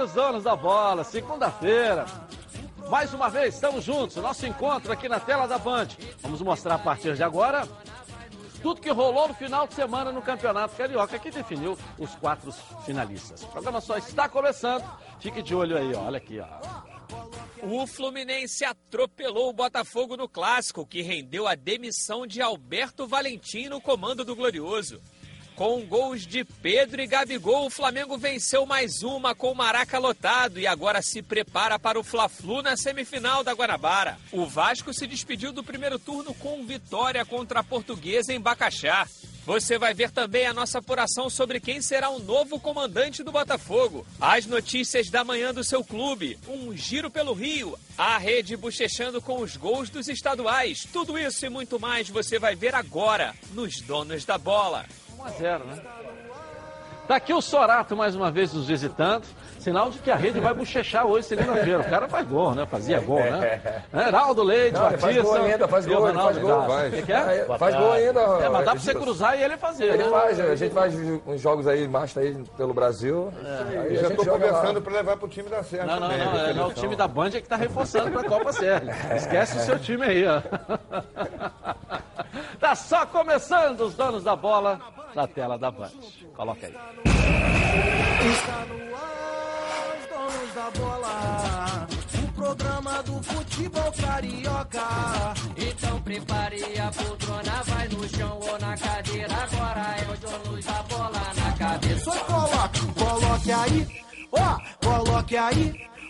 ar os donos da bola, segunda-feira. Mais uma vez, estamos juntos, nosso encontro aqui na tela da Band. Vamos mostrar a partir de agora tudo que rolou no final de semana no Campeonato Carioca, que definiu os quatro finalistas. O programa só está começando, fique de olho aí, olha aqui. Ó. O Fluminense atropelou o Botafogo no Clássico, que rendeu a demissão de Alberto Valentim no comando do Glorioso. Com gols de Pedro e Gabigol, o Flamengo venceu mais uma com o Maraca lotado e agora se prepara para o Fla-Flu na semifinal da Guanabara. O Vasco se despediu do primeiro turno com vitória contra a Portuguesa em Bacaxá. Você vai ver também a nossa apuração sobre quem será o novo comandante do Botafogo. As notícias da manhã do seu clube, um giro pelo Rio, a rede bochechando com os gols dos estaduais. Tudo isso e muito mais você vai ver agora nos Donos da Bola. 1 a 0, né? Tá aqui o Sorato mais uma vez nos visitando. Sinal de que a rede vai bochechar hoje, segunda-feira. O cara faz gol, né? Fazia gol, né? Heraldo Leite, Não, Batista. Faz gol ainda, faz gol, faz gol. Faz. Que que é? faz gol ainda. É, mas dá pra você cruzar e ele fazer, Ele né? faz, a gente faz uns jogos aí, master aí pelo Brasil. Aí a Já tô conversando para levar pro time da Serra. Não, não, também, não, né? é, não, o time da Band é que tá reforçando pra Copa Sérgio. Esquece o seu time aí, ó. Tá só começando os donos da bola na tela da Band. Coloca aí. Está no ar, os donos da bola. O programa do futebol carioca. Então prepare a poltrona, vai no chão ou na cadeira. Agora é os donos da bola na cabeça. Só coloque, coloque aí, ó, coloque aí.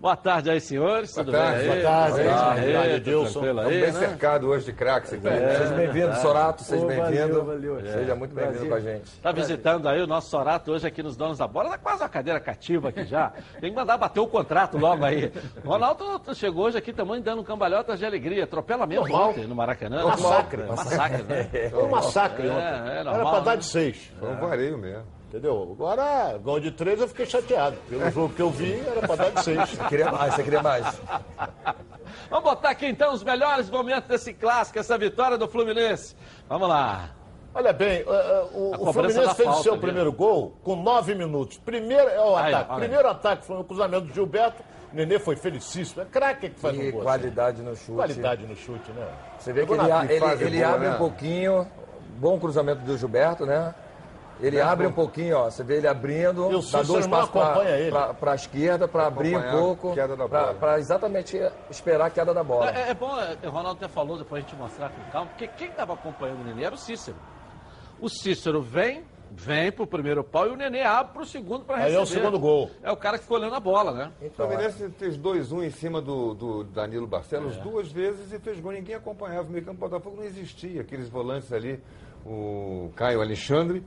Boa tarde aí, senhores. Tudo tarde, bem? boa tarde, Boa boa tarde, tarde, aí, Edilson. Estamos bem né? cercado hoje de craques aqui. Seja bem-vindo, Sorato, seja bem-vindo. valeu, valeu. Seja muito bem-vindo com a gente. Tá visitando aí o nosso Sorato hoje aqui nos Donos da Bola. Tá quase uma cadeira cativa aqui já. Tem que mandar bater o contrato logo aí. O Ronaldo chegou hoje aqui também dando cambalhotas de alegria. Atropelamento Normal. ontem no Maracanã. Massacre. Massacre, né? Foi um massacre É, ontem. é Era pra dar né? de seis. Foi um vareio mesmo. Entendeu? Agora, gol de três, eu fiquei chateado. Pelo jogo que eu vi, era pra dar de seis. Você queria mais, você queria mais. Vamos botar aqui então os melhores momentos desse clássico, essa vitória do Fluminense. Vamos lá. Olha bem, eh, eh, o, o Fluminense fez o seu ali. primeiro gol com nove minutos. Primeiro é o Aí, ataque. olha. Primeiro ataque foi o cruzamento do Gilberto. O Nenê foi felicíssimo. É craque que faz um E gol. assim. qualidade no chute. Qualidade no chute, né? Você vê que ele, ele, fase ele boa, abre né? um pouquinho. Bom cruzamento do Gilberto, né? Ele abre um pouquinho, ó. Você vê ele abrindo, E o dá dois passos pra, acompanha ele. pra, pra esquerda, pra abrir um a pouco, pra exatamente esperar a queda da bola. É, é bom, é, o Ronaldo até falou, depois a gente mostrar com calma, porque quem estava acompanhando o Nenê era o Cícero. O Cícero vem, vem pro primeiro pau e o Nenê abre pro segundo para Aí receber. é o segundo gol. É o cara que ficou olhando a bola, né? O Fluminense fez 2-1 em cima do, do Danilo Barcelos duas vezes e fez gol. Ninguém acompanhava. O meio campo do Botafogo não existia. Aqueles volantes ali, o Caio Alexandre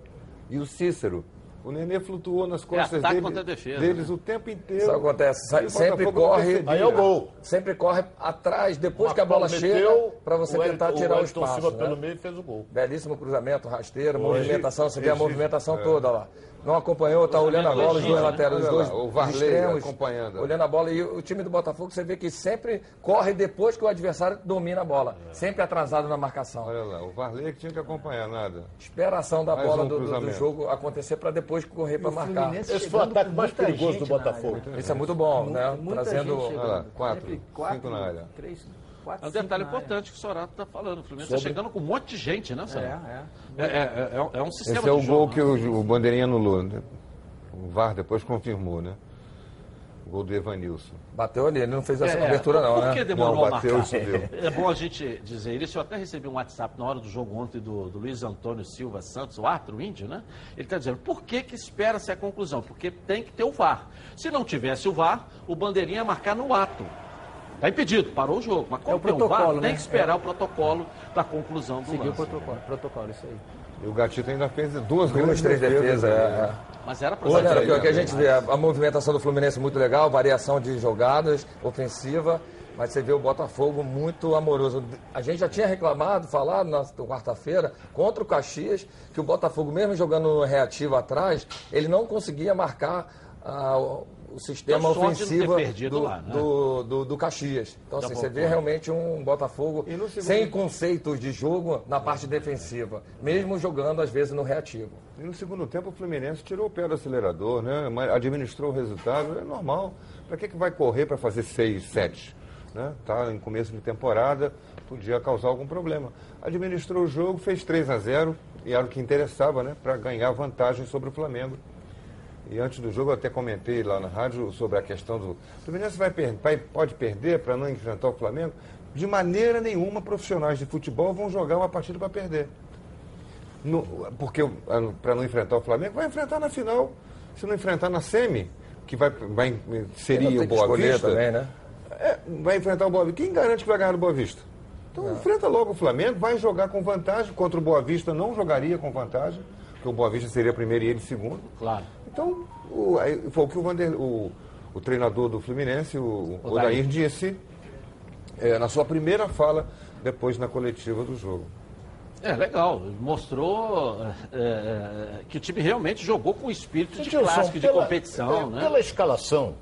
e o Cícero. O Nenê flutuou nas costas ataque dele- defesa, deles o tempo inteiro. Isso acontece. O Sempre corre. Aí é o gol. Sempre corre atrás, depois Uma que a bola chega, pra você o tentar Elton- tirar o Elton espaço. Silva né? pelo meio e fez o gol. Belíssimo cruzamento, rasteiro, Hoje- movimentação, você vê a movimentação é. toda lá. Não acompanhou, tá olhando a bola, os dois né? laterais, os dois o Varley extremos, acompanhando. olhando a bola. E o time do Botafogo, você vê que sempre corre depois que o adversário domina a bola. Sempre atrasado na marcação. Olha lá, o Varley que tinha que acompanhar nada. Espera a ação da Mais bola um do- do, do jogo acontecer para depois correr para marcar. Esse foi o ataque mais perigoso do Botafogo. Isso é muito bom, né? Trazendo. Olha lá, quatro, cinco na área. Três, quatro, É um detalhe importante que o Sorato está falando. O Fluminense está chegando com um monte de gente, né. Sorato? É, é. É, é, é, é um sistema Esse é o de gol jogo, que né? o, o Bandeirinha anulou. Né? O VAR depois confirmou, né? O gol do Evanilson. Bateu ali, ele não fez essa É, cobertura, não, Por né? que demorou Não, a bateu marcar? e subiu. É bom a gente dizer isso. Eu até recebi um WhatsApp na hora do jogo ontem do, do Luiz Antônio Silva Santos, o árbitro índio, né? Ele está dizendo, por que que espera-se a conclusão? Porque tem que ter o VAR. Se não tivesse o VAR, o Bandeirinha ia marcar no ato. Está impedido, parou o jogo. Mas como É o tem protocolo, VAR, tem né? que esperar o protocolo da conclusão do Seguiu o lance. protocolo, protocolo, isso aí. E o Gatito ainda fez duas Duas, três defesas. né? é, é. Mas era para Olha, o que- o que a gente vê, a, a movimentação do Fluminense é muito legal, variação de jogadas, ofensiva. Mas você vê o Botafogo muito amoroso. A gente já tinha reclamado, falado na quarta-feira, contra o Caxias, que o Botafogo, mesmo jogando reativo atrás, ele não conseguia marcar ah, o- sistema ofensivo do, lá, né? do, do- do Caxias. Então, assim, você vê realmente um Botafogo sem conceitos de jogo na parte defensiva, mesmo jogando, às vezes, no reativo. E no segundo tempo o Fluminense tirou o pé do acelerador, né? Administrou o resultado, é normal. Para que, que vai correr para fazer 6, 7? Né? Tá em começo de temporada, podia causar algum problema. Administrou o jogo, fez 3 a 0 e era o que interessava, né? Para ganhar vantagem sobre o Flamengo. E antes do jogo eu até comentei lá na rádio sobre a questão do. O Fluminense vai, vai- pode perder para não enfrentar o Flamengo? De maneira nenhuma, profissionais de futebol vão jogar uma partida para perder. No- porque para não enfrentar o Flamengo, vai enfrentar na final. Se não enfrentar na semi, que vai, vai seria o Boa Vista, também, né? é, vai enfrentar o Boa Vista. Quem garante que vai ganhar do Boa Vista? Então enfrenta logo o Flamengo, vai jogar com vantagem. Contra o Boa Vista não jogaria com vantagem, porque o Boa Vista seria primeiro e ele segundo. Claro. Então, o, aí foi o que o, Vander, o, o treinador do Fluminense, o, o Odair, disse é, na sua primeira fala, depois na coletiva do jogo. É, legal. Mostrou é, é, que o time realmente jogou com espírito de Gilson, clássico, de pela- competição, é, né? Pela escalação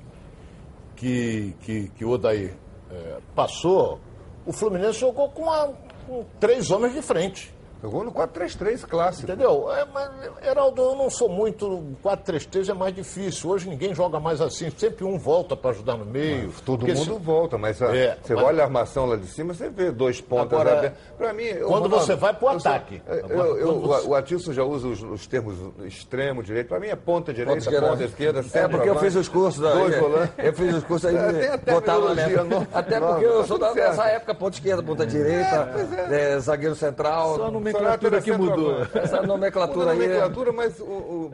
que, que, que o Odair é, passou, o Fluminense jogou com, a- com três homens de frente. Jogou no 4-3-3 clássico. Entendeu? É, mas, Heraldo, eu não sou muito. 4-3-3 é mais difícil. Hoje ninguém joga mais assim. Sempre um volta para ajudar no meio. Todo Porque mundo se- volta, mas a- É, você mas- olha a armação lá de cima, você vê dois pontas Agora, abertas. Pra mim, eu- quando Ronaldo, você vai pro eu sou- ataque. eu- Agora, eu- o- você- O Atilson já usa os, os termos extremo, direito. Pra mim é ponta direita, ponta esquerda. esquerda, É porque eu fiz os cursos aí. Dois volantes. Eu fiz os cursos aí. É, botava. Até porque eu sou da- dessa época, ponta esquerda, ponta direita, é, zagueiro central. Só Sonato nomenclatura que mudou. Essa nomenclatura aí. é- nomenclatura, mas o, o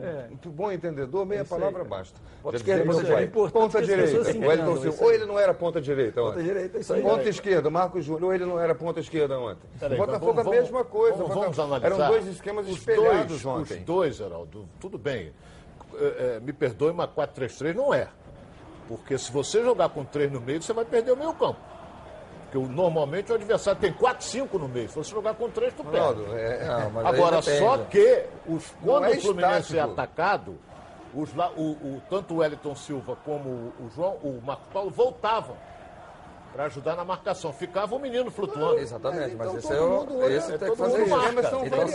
bom entendedor, meia palavra basta. Ponta dizia ponta direita. É Ponta direita. Ou ele não era ponta direita Ponta ontem. direita, isso aí. Ponta esquerda, Marcos Júnior, ou ele não era ponta esquerda ontem. Botafogo a mesma coisa. Vamos, analisar. Eram dois esquemas os espelhados dois, ontem. Os dois, Geraldo, tudo bem. É, é, me perdoe, mas 4-3-3 não é. Porque se você jogar com três no meio, você vai perder o meio campo. Porque normalmente o adversário tem 4, 5 no meio. Se você jogar com três, tu perde. Ronaldo, é- Não, Agora, só que os, quando é o Fluminense é estático. atacado, os o, o- tanto o Wellington Silva como o, o João, o Marco Paulo voltavam para ajudar na marcação. Ficava o menino flutuando. Exatamente, mas Então esse, é o, esse tem que fazer isso. marca. Mas são Então, assim,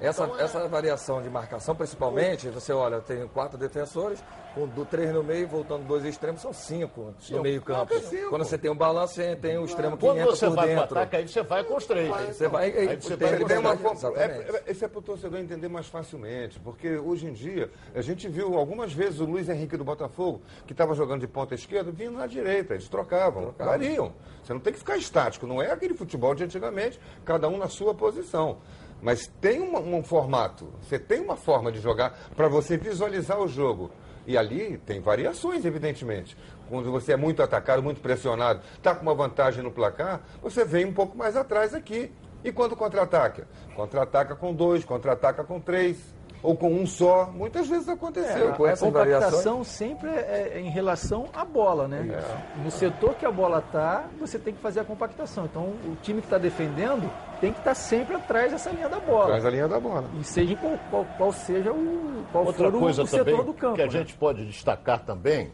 essa, Então, é- essa variação de marcação, principalmente, você olha, eu tenho quatro defensores, com do três no meio, voltando dois extremos, são cinco no meio campo. Cinco. Quando você tem um balanço, você tem o extremo que Quando entra você por vai para o dentro. ataque, aí você vai com os três. Aí você vai, aí Aí você tem vai Tem uma é, é- esse é para o torcedor entender mais facilmente, porque hoje em dia a gente viu algumas vezes o Luiz Henrique do Botafogo, que estava jogando de ponta esquerda, vindo na direita, eles trocavam, variam. Você não tem que ficar estático, não é aquele futebol de antigamente, cada um na sua posição. Mas tem um, um formato, você tem uma forma de jogar para você visualizar o jogo. E ali tem variações, evidentemente. Quando você é muito atacado, muito pressionado, está com uma vantagem no placar, você vem um pouco mais atrás aqui. E quando contra-ataca? Contra-ataca com dois, contra-ataca com três, ou com um só. Muitas vezes aconteceu. com a essas compactação sempre é é em relação à bola, né? No setor que a bola está, você tem que fazer a compactação. Então, o time que está defendendo tem que estar sempre atrás dessa linha da bola. Traz a linha da bola. E seja qual, qual- qual seja o, qual Outra for coisa o, setor também do campo. que a né? gente pode destacar também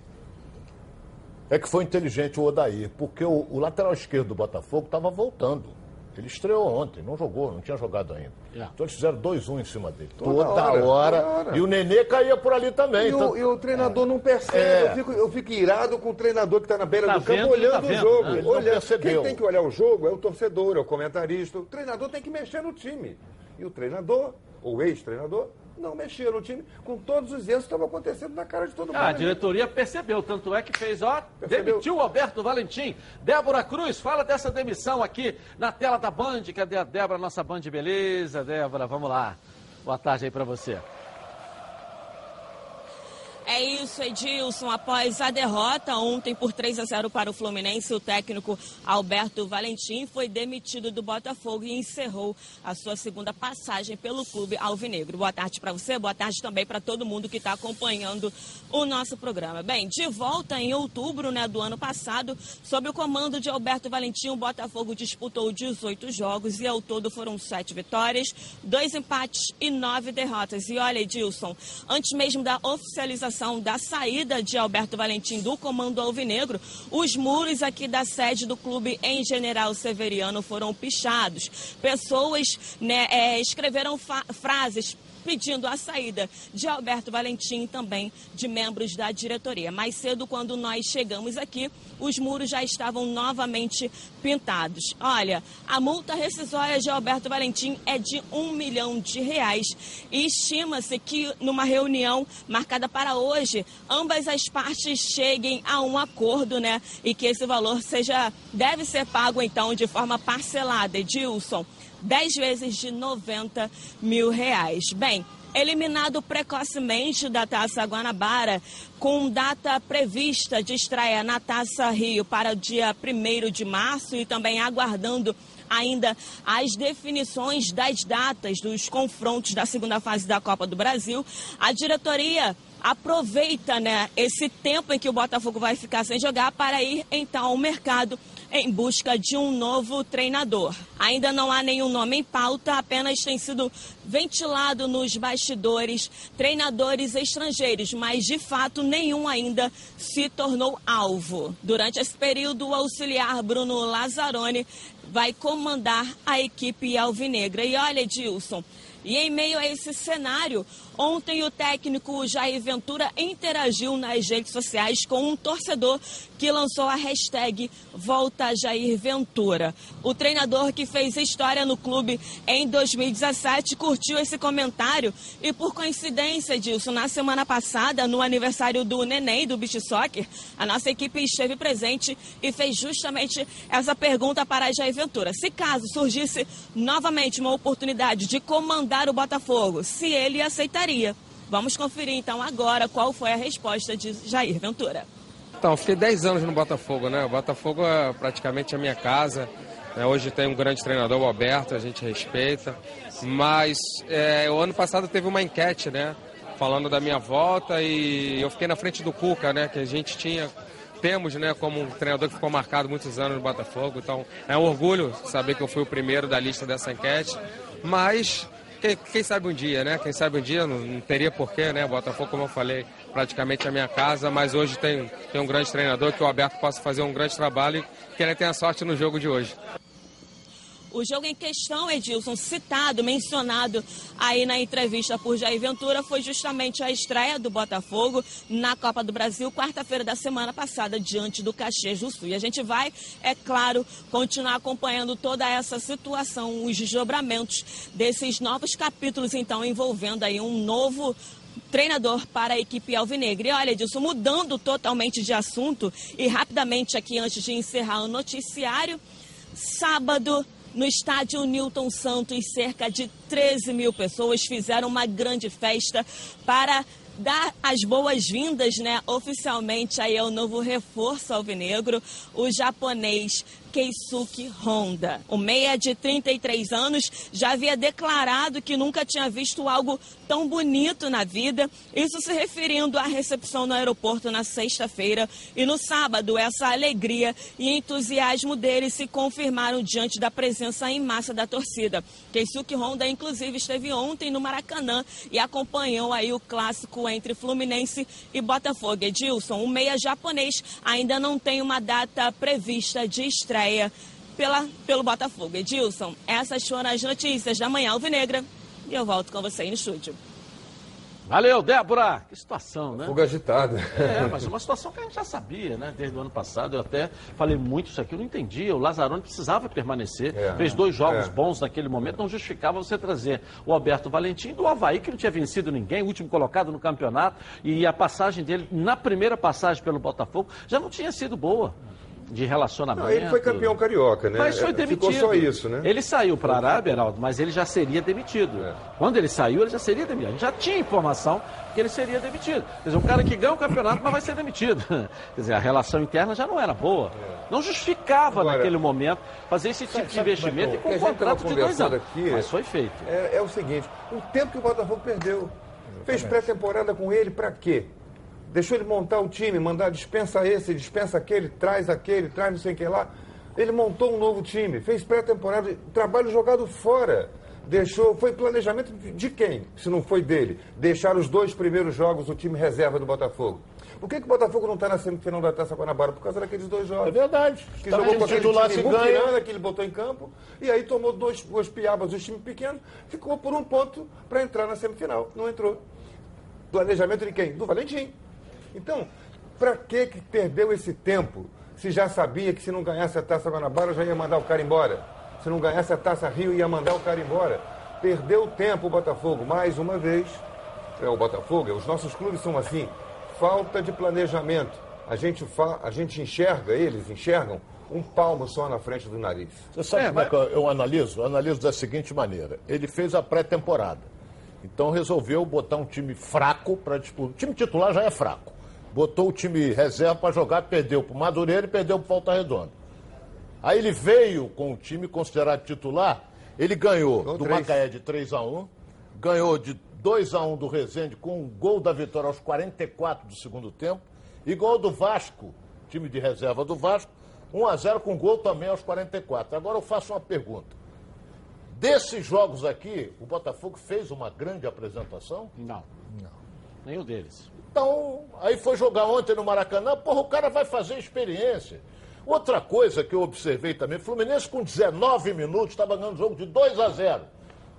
é que foi inteligente o Odair, porque o, o lateral esquerdo do Botafogo estava voltando. Ele estreou ontem, não jogou, não tinha jogado ainda. É. Então eles fizeram 2-1 em cima dele. Toda Toda, hora, hora, toda hora. E o Nenê caía por ali também. E, então- o, e o treinador não percebe. É. Eu, fico, eu fico irado com o treinador que está na beira Tá do campo vendo, olhando tá o vendo, jogo. né? Olhando. Quem tem que olhar o jogo é o torcedor, é o comentarista. O treinador tem que mexer no time. E o treinador, ou ex-treinador, não mexia no time com todos os erros que estavam acontecendo na cara de todo mundo. Ah, a diretoria percebeu, tanto é que fez, ó, Percebeu. demitiu o Alberto Valentim. Débora Cruz, fala dessa demissão aqui na tela da Band. Cadê a Débora, nossa Band Beleza? Débora, vamos lá. Boa tarde aí pra você. É isso, Edilson. Após a derrota ontem por 3 a 0 para o Fluminense, o técnico Alberto Valentim foi demitido do Botafogo e encerrou a sua segunda passagem pelo clube alvinegro. Boa tarde para você, boa tarde também para todo mundo que está acompanhando o nosso programa. Bem, de volta em outubro né, do ano passado, sob o comando de Alberto Valentim, o Botafogo disputou 18 jogos e ao todo foram sete vitórias, dois empates e nove derrotas. E olha, Edilson, antes mesmo da oficialização da saída de Alberto Valentim do comando alvinegro, os muros aqui da sede do clube em General Severiano foram pichados. Pessoas né, é, escreveram frases pedindo a saída de Alberto Valentim e também de membros da diretoria. Mais cedo, quando nós chegamos aqui, os muros já estavam novamente pintados. Olha, a multa rescisória de Alberto Valentim é de um milhão de reais e estima-se que numa reunião marcada para hoje, ambas as partes cheguem a um acordo, né? E que esse valor seja deve ser pago então de forma parcelada. Edilson, 10 vezes de 90 mil reais. Bem, eliminado precocemente da Taça Guanabara, com data prevista de estreia na Taça Rio para o dia 1 de março e também aguardando ainda as definições das datas dos confrontos da segunda fase da Copa do Brasil, a diretoria aproveita né, esse tempo em que o Botafogo vai ficar sem jogar para ir então ao mercado em busca de um novo treinador. Ainda não há nenhum nome em pauta, apenas tem sido ventilado nos bastidores treinadores estrangeiros, mas de fato nenhum ainda se tornou alvo. Durante esse período, o auxiliar Bruno Lazzaroni vai comandar a equipe alvinegra. E olha, Edilson, e em meio a esse cenário, ontem o técnico Jair Ventura interagiu nas redes sociais com um torcedor que lançou a hashtag Volta Jair Ventura. O treinador que fez história no clube em 2017 curtiu esse comentário e, por coincidência disso, na semana passada, no aniversário do Neném, do Beach Soccer, a nossa equipe esteve presente e fez justamente essa pergunta para Jair Ventura. Se caso surgisse novamente uma oportunidade de comandar o Botafogo, se ele aceitaria. Vamos conferir então agora qual foi a resposta de Jair Ventura. Então, fiquei 10 anos no Botafogo, né? O Botafogo é praticamente a minha casa. Né? Hoje tem um grande treinador, o Alberto, a gente respeita. Mas é, o ano passado teve uma enquete, né? Falando da minha volta e eu fiquei na frente do Cuca, né? Que a gente tinha temos, né, como um treinador que ficou marcado muitos anos no Botafogo. Então, é um orgulho saber que eu fui o primeiro da lista dessa enquete. Mas quem, quem, sabe um dia, né? Quem sabe um dia, não, não teria porquê, né? Botafogo, como eu falei, praticamente a minha casa, mas hoje tem, tem um grande treinador que o Alberto possa fazer um grande trabalho e que ele tenha sorte no jogo de hoje. O jogo em questão, Edilson, citado, mencionado aí na entrevista por Jair Ventura, foi justamente a estreia do Botafogo na Copa do Brasil, quarta-feira da semana passada, diante do Caxias do Sul. E a gente vai, é claro, continuar acompanhando toda essa situação, os desdobramentos desses novos capítulos, então, envolvendo aí um novo treinador para a equipe alvinegra. E olha, Edilson, mudando totalmente de assunto e rapidamente aqui antes de encerrar o noticiário, sábado no estádio Newton Santos, cerca de 13 mil pessoas fizeram uma grande festa para dar as boas-vindas, né, oficialmente aí ao novo reforço alvinegro, o japonês Keisuke Honda. O meia de 33 anos já havia declarado que nunca tinha visto algo tão bonito na vida, isso se referindo à recepção no aeroporto na sexta-feira e no sábado essa alegria e entusiasmo dele se confirmaram diante da presença em massa da torcida. Keisuke Honda inclusive esteve ontem no Maracanã e acompanhou aí o clássico entre Fluminense e Botafogo. Edilson, o meia japonês ainda não tem uma data prevista de estreia estreia pela, pelo Botafogo. Edilson, essas foram as notícias da Manhã Alvinegra e eu volto com você aí no estúdio. Valeu, Débora! Que situação, né? Fogo agitado. É, mas uma situação que a gente já sabia, né? Desde o ano passado, eu até falei muito isso aqui, eu não entendia. O Lazzaroni precisava permanecer, é, fez dois jogos é. bons naquele momento, não justificava você trazer o Alberto Valentim do Havaí, que não tinha vencido ninguém, último colocado no campeonato, e a passagem dele, na primeira passagem pelo Botafogo, já não tinha sido boa. De relacionamento. Não, ele foi campeão carioca, né? Mas foi É, demitido. Ficou só isso, né? Ele saiu para a Arábia, Heraldo, mas ele já seria demitido. É. Quando ele saiu, ele já seria demitido. A gente já tinha informação que ele seria demitido. Quer dizer, um cara que ganha o campeonato, mas vai ser demitido. Quer dizer, a relação interna já não era boa. Não justificava É. Agora- naquele momento fazer esse tipo de sabe investimento e com que um contrato de dois anos. aqui Mas foi feito. é, é o seguinte: o tempo que o Botafogo perdeu. Fez pré-temporada com ele para quê? Deixou ele montar o time, mandar dispensa esse, dispensa aquele, traz aquele, traz não sei o que lá. Ele montou um novo time, fez pré-temporada, trabalho jogado fora. Deixou, foi planejamento de quem? Se não foi dele. Deixar os dois primeiros jogos o time reserva do Botafogo. Por que, que o Botafogo não está na semifinal da Taça Guanabara? Por causa daqueles dois jogos. É verdade. Que Tá jogou time com aquele titular time que ele botou em campo, e aí tomou dois, duas piabas dos times pequenos, ficou por um ponto para entrar na semifinal. Não entrou. Planejamento de quem? Do Valentim. Então, para que que perdeu esse tempo? Se já sabia que se não ganhasse a Taça Guanabara, já ia mandar o cara embora. Se não ganhasse a Taça Rio, ia mandar o cara embora. Perdeu tempo o Botafogo, mais uma vez. É o Botafogo, os nossos clubes são assim. Falta de planejamento. A gente, fa... a gente enxerga, eles enxergam, um palmo só na frente do nariz. Você sabe É, como é que eu, eu analiso? Eu analiso da seguinte maneira. Ele fez a pré-temporada. Então resolveu botar um time fraco para disputar. O time titular já é fraco. Botou o time reserva para jogar, perdeu para o Madureira e perdeu para o Volta Redonda. Aí ele veio com o time considerado titular, ele ganhou Gol do três. Macaé de 3 a 1 ganhou de 2 a 1 do Rezende com um gol da vitória aos 44 do segundo tempo, e gol do Vasco, time de reserva do Vasco, 1 a 0 com gol também aos 44. Agora eu faço uma pergunta. Desses jogos aqui, o Botafogo fez uma grande apresentação? Não. Nenhum deles. Então, aí foi jogar ontem no Maracanã, porra, o cara vai fazer experiência. Outra coisa que eu observei também, Fluminense com 19 minutos estava ganhando o jogo de 2 a 0.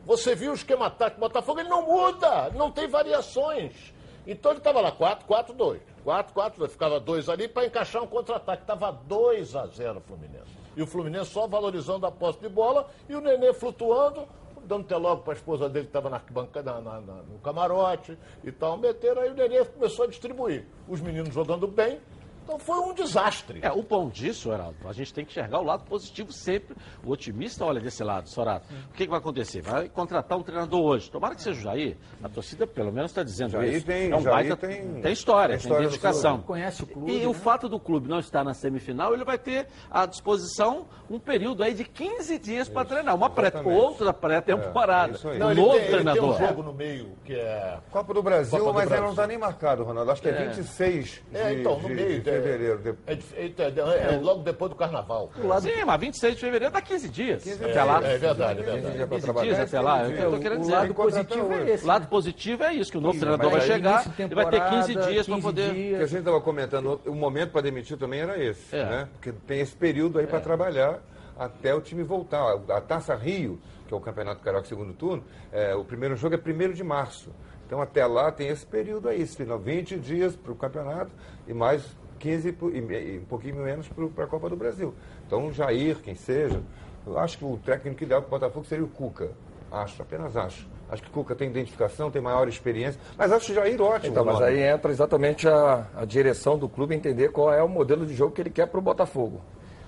Você viu o esquema tático do Botafogo, ele não muda, não tem variações. Então ele estava lá, 4, 4, 2. 4, 4, 2. Ficava 2 ali para encaixar um contra-ataque. Estava 2 a 0 o Fluminense. E o Fluminense só valorizando a posse de bola e o Nenê flutuando, dando até logo para a esposa dele que estava na arquibancada, na- na- no camarote e tal. Meteram aí o Nenê começou a distribuir. Os meninos jogando bem. Então foi um desastre. É, o bom disso, Heraldo, a gente tem que enxergar o lado positivo sempre. O otimista olha desse lado, Sorato. O que, que vai acontecer? Vai contratar um treinador hoje. Tomara que seja o Jair. A torcida, pelo menos, está dizendo Jair isso. tem- é um Jair baita, tem- tem história, tem tem, identificação. clube. Conhece o clube, E o né? fato do clube não estar na semifinal, ele vai ter à disposição um período aí de 15 dias para treinar. Uma pré, outra pré-temporada. É, aí. um ele, novo tem, ele tem treinador. um jogo no meio que é. Copa do Brasil, Copa do mas ela Brasil. não está nem marcado, Ronaldo. Acho que é, É. 26 de, É, então, no de- meio. de fevereiro. De- É, é- é- é logo depois do carnaval. Sim, mas 26 de fevereiro dá 15 dias. 15 até dias. lá. É verdade, é 15 verdade. dias para 15 trabalhar. dias até lá. É o que eu tô querendo o dizer. lado positivo é esse. O lado positivo é isso, que o novo treinador vai chegar, ele vai ter 15 temporada, dias para 15 poder... O que a dias. gente estava comentando, o momento para demitir também era esse, É. né? Porque tem esse período aí para trabalhar até o time voltar. A Taça Rio, que é o Campeonato Carioca segundo turno, é, o primeiro jogo é 1 de março. Então até lá tem esse período aí, esse final, 20 dias para o campeonato e mais 15 pro- e, um pouquinho menos para a Copa do Brasil. Então o Jair, quem seja, eu acho que o técnico ideal para o Botafogo seria o Cuca. Acho, apenas acho. Acho que o Cuca tem identificação, tem maior experiência, mas acho o Jair ótimo. Então, mas aí entra exatamente a, a direção do clube entender qual é o modelo de jogo que ele quer para o Botafogo.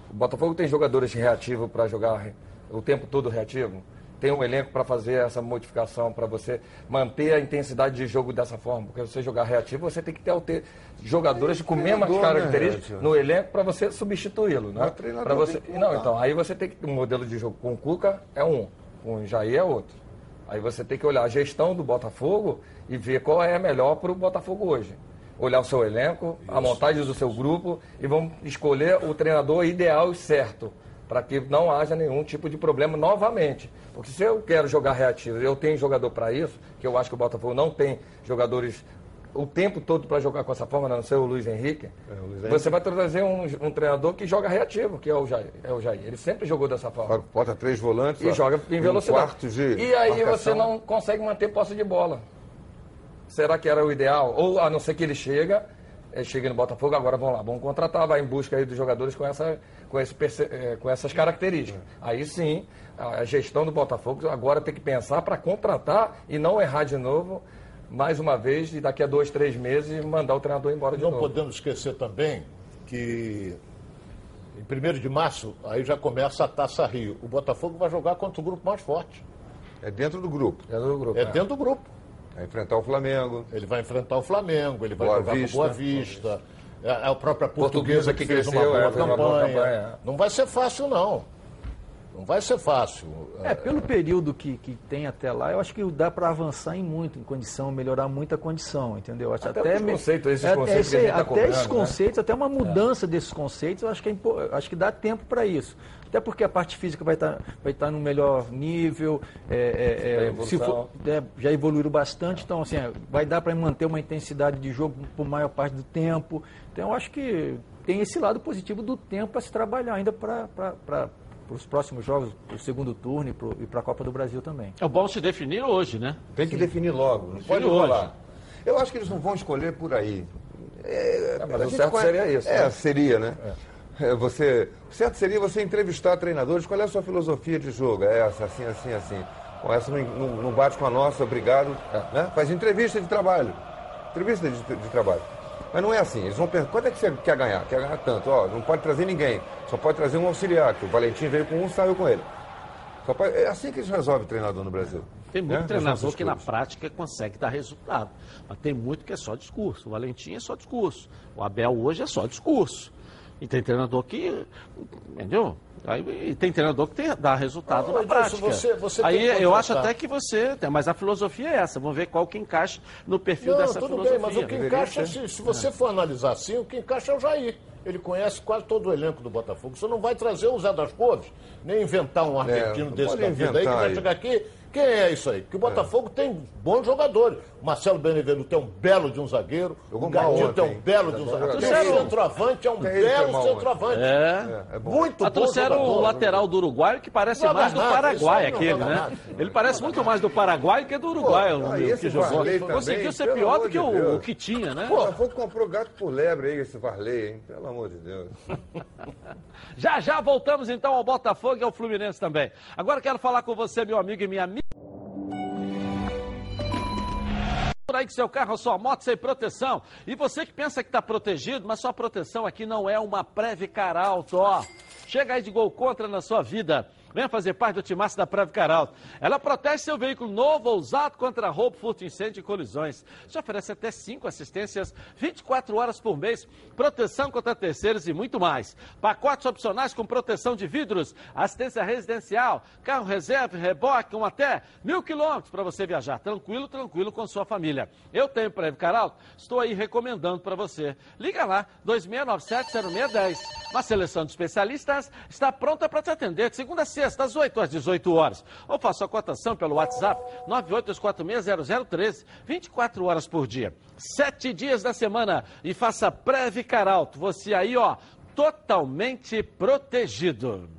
O Botafogo tem jogadores reativos para jogar o tempo todo reativo. Tem um elenco para fazer essa modificação, para você manter a intensidade de jogo dessa forma. Porque você jogar reativo, você tem que ter, ter jogadores com mesmas né, características reativo? no elenco para você substituí-lo. Né? Pra você... Não, então, aí você tem que um modelo de jogo com o Cuca é um, com o Jair é outro. Aí você tem que olhar a gestão do Botafogo e ver qual é a melhor para o Botafogo hoje. Olhar o seu elenco, a montagem do seu grupo e vamos escolher o treinador ideal e certo, para que não haja nenhum tipo de problema novamente. Porque se eu quero jogar reativo, eu tenho jogador para isso, que eu acho que o Botafogo não tem jogadores o tempo todo para jogar com essa forma, a não ser o Luiz Henrique, É, o Luiz você vai trazer um, um treinador que joga reativo, que é o, Jair, é o Jair. Ele sempre jogou dessa forma. Bota três volantes E ó, joga em um velocidade. de e aí você marcação. não consegue manter posse de bola. Será que era o ideal? Ou a não ser que ele chega, eh, chegue no Botafogo, agora vamos lá, vamos contratar, vai em busca aí dos jogadores com, essa, com, esse, eh, com essas características. Aí sim, a gestão do Botafogo agora tem que pensar para contratar e não errar de novo, mais uma vez, e daqui a dois, três meses mandar o treinador embora de Não novo. podemos esquecer também que Em 1 de março, aí já começa a Taça Rio. O Botafogo vai jogar contra o grupo mais forte. É dentro do grupo. Dentro do grupo. É dentro do grupo. Vai enfrentar o Flamengo. Ele vai enfrentar o Flamengo, ele vai Boa jogar Vista. com Boa Vista. É é a própria Portuguesa portuguesa que, que fez uma cresceu, boa é, fez uma boa campanha. campanha. Não vai ser fácil, não. Não vai ser fácil. É, pelo período que, que tem até lá, eu acho que dá para avançar em muito, em condição, melhorar muito a condição, entendeu? Acho Até os me- conceitos, esses é- é conceitos a gente tá Até cobrando, esses né? conceitos, até uma mudança desses conceitos, eu acho que, é impo- acho que dá tempo para isso. Até porque a parte física vai estar vai estar no melhor nível, é, é, é, se for- é, já evoluíram bastante, então assim, é, vai dar para manter uma intensidade de jogo por maior parte do tempo. Então eu acho que tem esse lado positivo do tempo para se trabalhar ainda para os próximos jogos, para o segundo turno e pro- e para a Copa do Brasil também. É bom se definir hoje, né? Tem que definir logo. Não pode hoje. rolar. Eu acho que eles não vão escolher por aí. É, mas a o certo conhece- seria isso, É, né? seria, né? É, Você, o certo seria você entrevistar treinadores. Qual é a sua filosofia de jogo? É essa, assim, assim, assim. Bom, essa não, não- bate com a nossa, obrigado. Né? Faz entrevista de trabalho. Entrevista de, de trabalho. Mas não é assim. Eles vão perguntar, quanto é que você quer ganhar? Quer ganhar tanto? Ó, não pode trazer ninguém. Só pode trazer um auxiliar, que o Valentim veio com um, saiu com ele. Só pode- é assim que eles resolvem treinador no Brasil. Tem muito Né? treinador que na prática consegue dar resultado. Mas tem muito que é só discurso. O Valentim é só discurso. O Abel hoje é só discurso. E tem treinador que. Entendeu? Aí, e tem treinador que tem, dá resultado Ah, na prática. você- você Aí eu acho contratar. até que você. tem- Mas a filosofia é essa. Vamos ver qual que encaixa no perfil Não, dessa tudo filosofia. bem, mas o que encaixa, se, se você for analisar assim, o que encaixa é o Jair. Ele conhece quase todo o elenco do Botafogo. Você não vai trazer o Zé das Couves, nem inventar um argentino não desse da vida aí que vai chegar aqui. Quem é isso aí? Que o Botafogo tem bons jogadores. O Marcelo Benevenuto é um belo de um zagueiro. O Gatito é um belo de um zagueiro. O centroavante é um é belo foi centroavante. É. É bom. Muito Ah, bom trouxeram o lateral do Uruguai, que parece Não mais do nada, Paraguai, aquele, né? nada. Ele parece muito mais do Paraguai que do Uruguai, o ah, que jogou. Conseguiu também, ser pior do que o, que tinha, né? O Botafogo comprou gato por lebre aí, esse Varley, hein? Pelo amor de Deus. Já já voltamos então ao Botafogo e ao Fluminense também. Agora quero falar com você, meu amigo e minha amiga. Por aí que seu carro sua moto sem proteção. E você que pensa que está protegido, mas sua proteção aqui não é uma Previcar Alto, ó. Chega aí de gol contra na sua vida. Venha fazer parte do timaço da Previcar Alto. Ela protege seu veículo novo ou usado contra roubo, furto, incêndio e colisões. Já oferece até 5 assistências 24 horas por mês, proteção contra terceiros e muito mais. Pacotes opcionais com proteção de vidros, assistência residencial, carro reserva, reboque, com até mil quilômetros para você viajar tranquilo, tranquilo com sua família. Eu tenho Previcar Alto, estou aí recomendando para você. Liga lá, 2697-0610. Uma seleção de especialistas está pronta para te atender de segunda a sexta, das 8 às 18 horas. Ou faça a cotação pelo WhatsApp 982460013, 24 horas por dia. Sete dias da semana e faça Previcar Alto. Você aí, ó, totalmente protegido.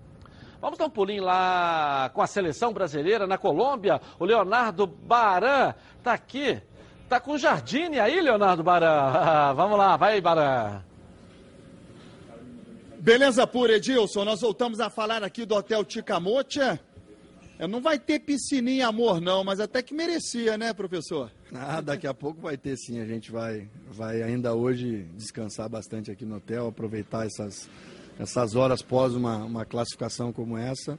Vamos dar um pulinho lá com a seleção brasileira na Colômbia. O Leonardo Baran tá aqui. Tá com o Jardine aí, Leonardo Baran. Vamos lá, vai, Baran. Beleza pura, Edilson. Nós voltamos a falar aqui do Hotel Ticamote. É, Não vai ter piscininha amor, não, mas até que merecia, né, professor? Ah, daqui a pouco vai ter sim. A gente vai, vai ainda hoje descansar bastante aqui no hotel, aproveitar essas, essas horas pós uma, uma classificação como essa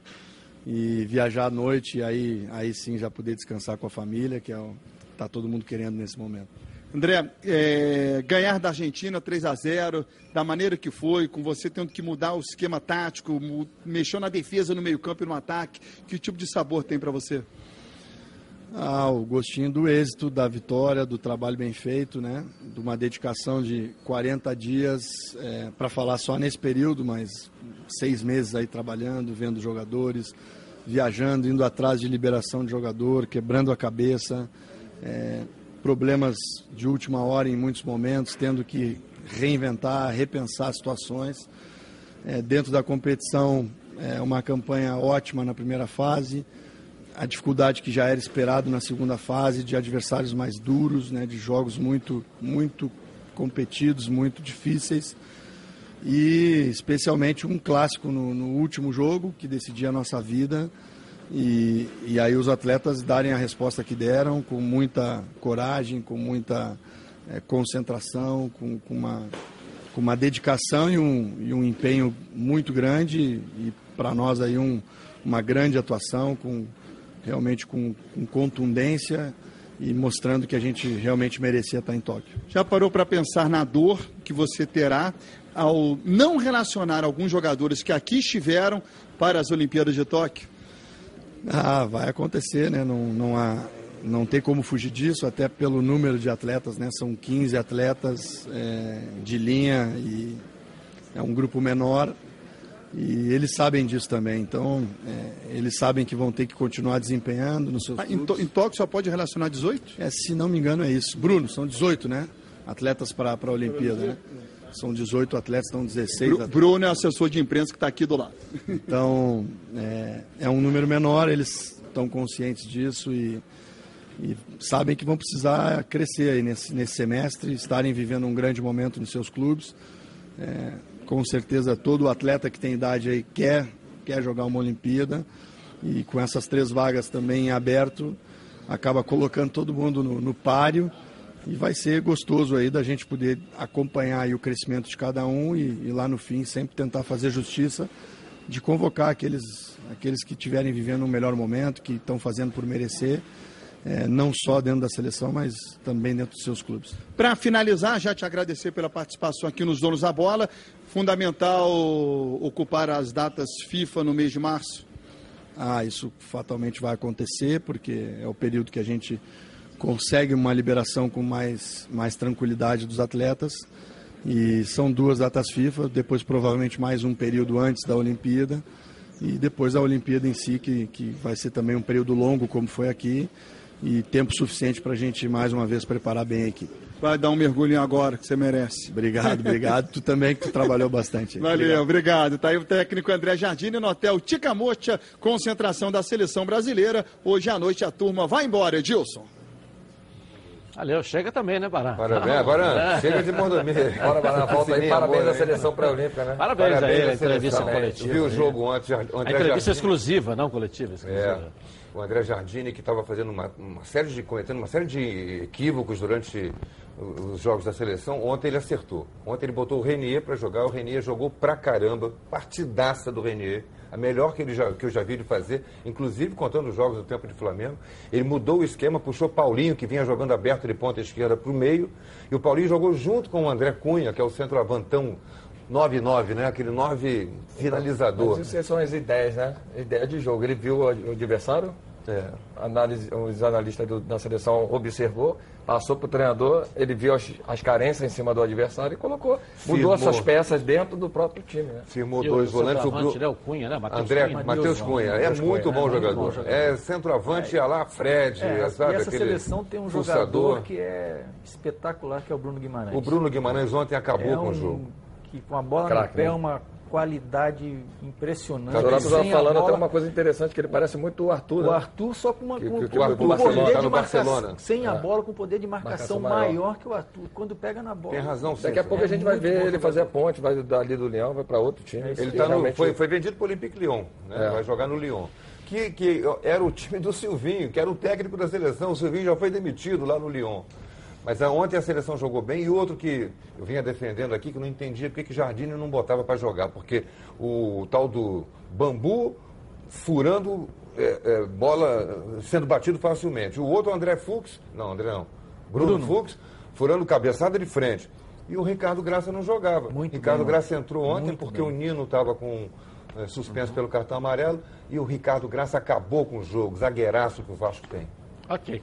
e viajar à noite aí, aí sim já poder descansar com a família, que é o tá todo mundo querendo nesse momento. André, é, ganhar da Argentina 3 a 0 da maneira que foi, com você tendo que mudar o esquema tático, mexeu na defesa, no meio-campo e no ataque, que tipo de sabor tem para você? Ah, o gostinho do êxito, da vitória, do trabalho bem feito, né? De uma dedicação de 40 dias, para falar só nesse período, mas seis meses aí trabalhando, vendo jogadores, viajando, indo atrás de liberação de jogador, quebrando a cabeça, é, problemas de última hora em muitos momentos, tendo que reinventar, repensar situações. É, dentro da competição, é uma campanha ótima na primeira fase, a dificuldade que já era esperado na segunda fase, de adversários mais duros, né, de jogos muito, muito competidos, muito difíceis. E especialmente um clássico no, no último jogo, que decidia a nossa vida. E, e aí os atletas darem a resposta que deram, com muita coragem, com muita eh, concentração, com, com uma, com uma dedicação e um, e um empenho muito grande e para nós aí um, uma grande atuação, com realmente com, com contundência e mostrando que a gente realmente merecia estar em Tóquio. Já parou para pensar na dor que você terá ao não relacionar alguns jogadores que aqui estiveram para as Olimpíadas de Tóquio? Ah, vai acontecer, né? Não, não, há, não tem como fugir disso, até pelo número de atletas, né? São 15 atletas é, de linha e é um grupo menor e eles sabem disso também. Então, é, eles sabem que vão ter que continuar desempenhando no seu ah, em, em Tóquio só pode relacionar 18? É, se não me engano é isso. Bruno, são 18, né? Atletas para a Olimpíada, né? São 18 atletas, estão 16 atletas. Bruno é assessor de imprensa que está aqui do lado. Então, é, é, um número menor, eles estão conscientes disso e, e, sabem que vão precisar crescer aí nesse, nesse semestre, estarem vivendo um grande momento nos seus clubes. É, com certeza, todo atleta que tem idade aí quer, quer jogar uma Olimpíada e com essas três vagas também em aberto, acaba colocando todo mundo no, no páreo e vai ser gostoso aí da gente poder acompanhar o crescimento de cada um e, e, lá no fim sempre tentar fazer justiça de convocar aqueles, aqueles que estiverem vivendo um melhor momento, que estão fazendo por merecer, é, não só dentro da seleção, mas também dentro dos seus clubes. Para finalizar, já te agradecer pela participação aqui nos Donos da Bola. Fundamental ocupar as datas FIFA no mês de março? Ah, isso fatalmente vai acontecer, porque é o período que a gente consegue uma liberação com mais, mais tranquilidade dos atletas. E são duas datas FIFA, depois provavelmente mais um período antes da Olimpíada. E depois a Olimpíada em si, que, que vai ser também um período longo, como foi aqui, e tempo suficiente para a gente mais uma vez preparar bem a equipe. Vai dar um mergulho agora, que você merece. Obrigado, obrigado. tu também, que tu trabalhou bastante. Valeu, obrigado. obrigado. Tá aí o técnico André Jardine no Hotel Ticamocha, concentração da seleção brasileira. Hoje à noite a turma vai embora, Edilson. Valeu, chega também, né, Barã? Parabéns, Barã, é. chega de mordomia. Bora, Barã, volta aí, parabéns à seleção pré-olímpica, né? Parabéns, parabéns aí, a entrevista coletiva. Viu o jogo ontem, André A entrevista Jardine. exclusiva, não coletiva, exclusiva. É, o André Jardine, que estava fazendo uma, uma, série de, cometendo uma série de equívocos durante os jogos da seleção, ontem ele acertou. Ontem ele botou o Renier para jogar, o Renier jogou pra caramba, partidaça do Renier a melhor que, ele já, que eu já vi ele fazer, inclusive contando os jogos do tempo de Flamengo. Ele mudou o esquema, puxou Paulinho, que vinha jogando aberto de ponta esquerda, para o meio, e o Paulinho jogou junto com o André Cunha, que é o centroavantão 9-9, né? Aquele 9 finalizador. Mas isso são as ideias, né? Ideia de jogo. Ele viu o adversário, é, análise, os analistas do, da seleção observou, passou para o treinador, ele viu as, as, carências em cima do adversário e colocou, Firmou. mudou essas peças dentro do próprio time. Né? Firmou e dois volantes. O Bru... né? o Cunha, né? Mateus André, Cunha. Matheus Cunha. É muito bom jogador. Bom jogador. É centroavante, é. lá, Fred, é, sabe? E essa seleção tem um jogador que é espetacular, que é o Bruno Guimarães. O Bruno Guimarães ontem acabou é um... com o jogo. Que com a bola Crack, no pé, né? uma qualidade impressionante. O Donato estava falando bola... até uma coisa interessante, que ele parece muito o Arthur. O né? Arthur só com, uma, que, com, que, com, com poder tá de marcação. Sem a é. bola, com poder de marcação, marcação maior. maior. que o Arthur. Quando pega na bola. Tem razão, Daqui a pouco é a gente vai ver ele fazer a ponte, vai dali do Leão, vai para outro time. É ele tá no, foi, foi vendido para o Olympique Lyon, né? É. vai jogar no Lyon. Que, que era o time do Silvinho, que era o técnico da seleção. O Silvinho já foi demitido lá no Lyon. Mas ontem a seleção jogou bem e outro que eu vinha defendendo aqui, que não entendia porque que Jardine não botava para jogar, porque o tal do bambu furando é, é, bola sendo batido facilmente. O outro, o André Fux, não, André não, Bruno, Bruno. Fux, furando cabeçada de frente. E o Ricardo Graça não jogava. Muito Ricardo bem, Graça entrou ontem Muito porque bem. o Nino estava com é, suspenso uhum. pelo cartão amarelo e o Ricardo Graça acabou com o jogo, zagueiraço que o Vasco tem. Ok.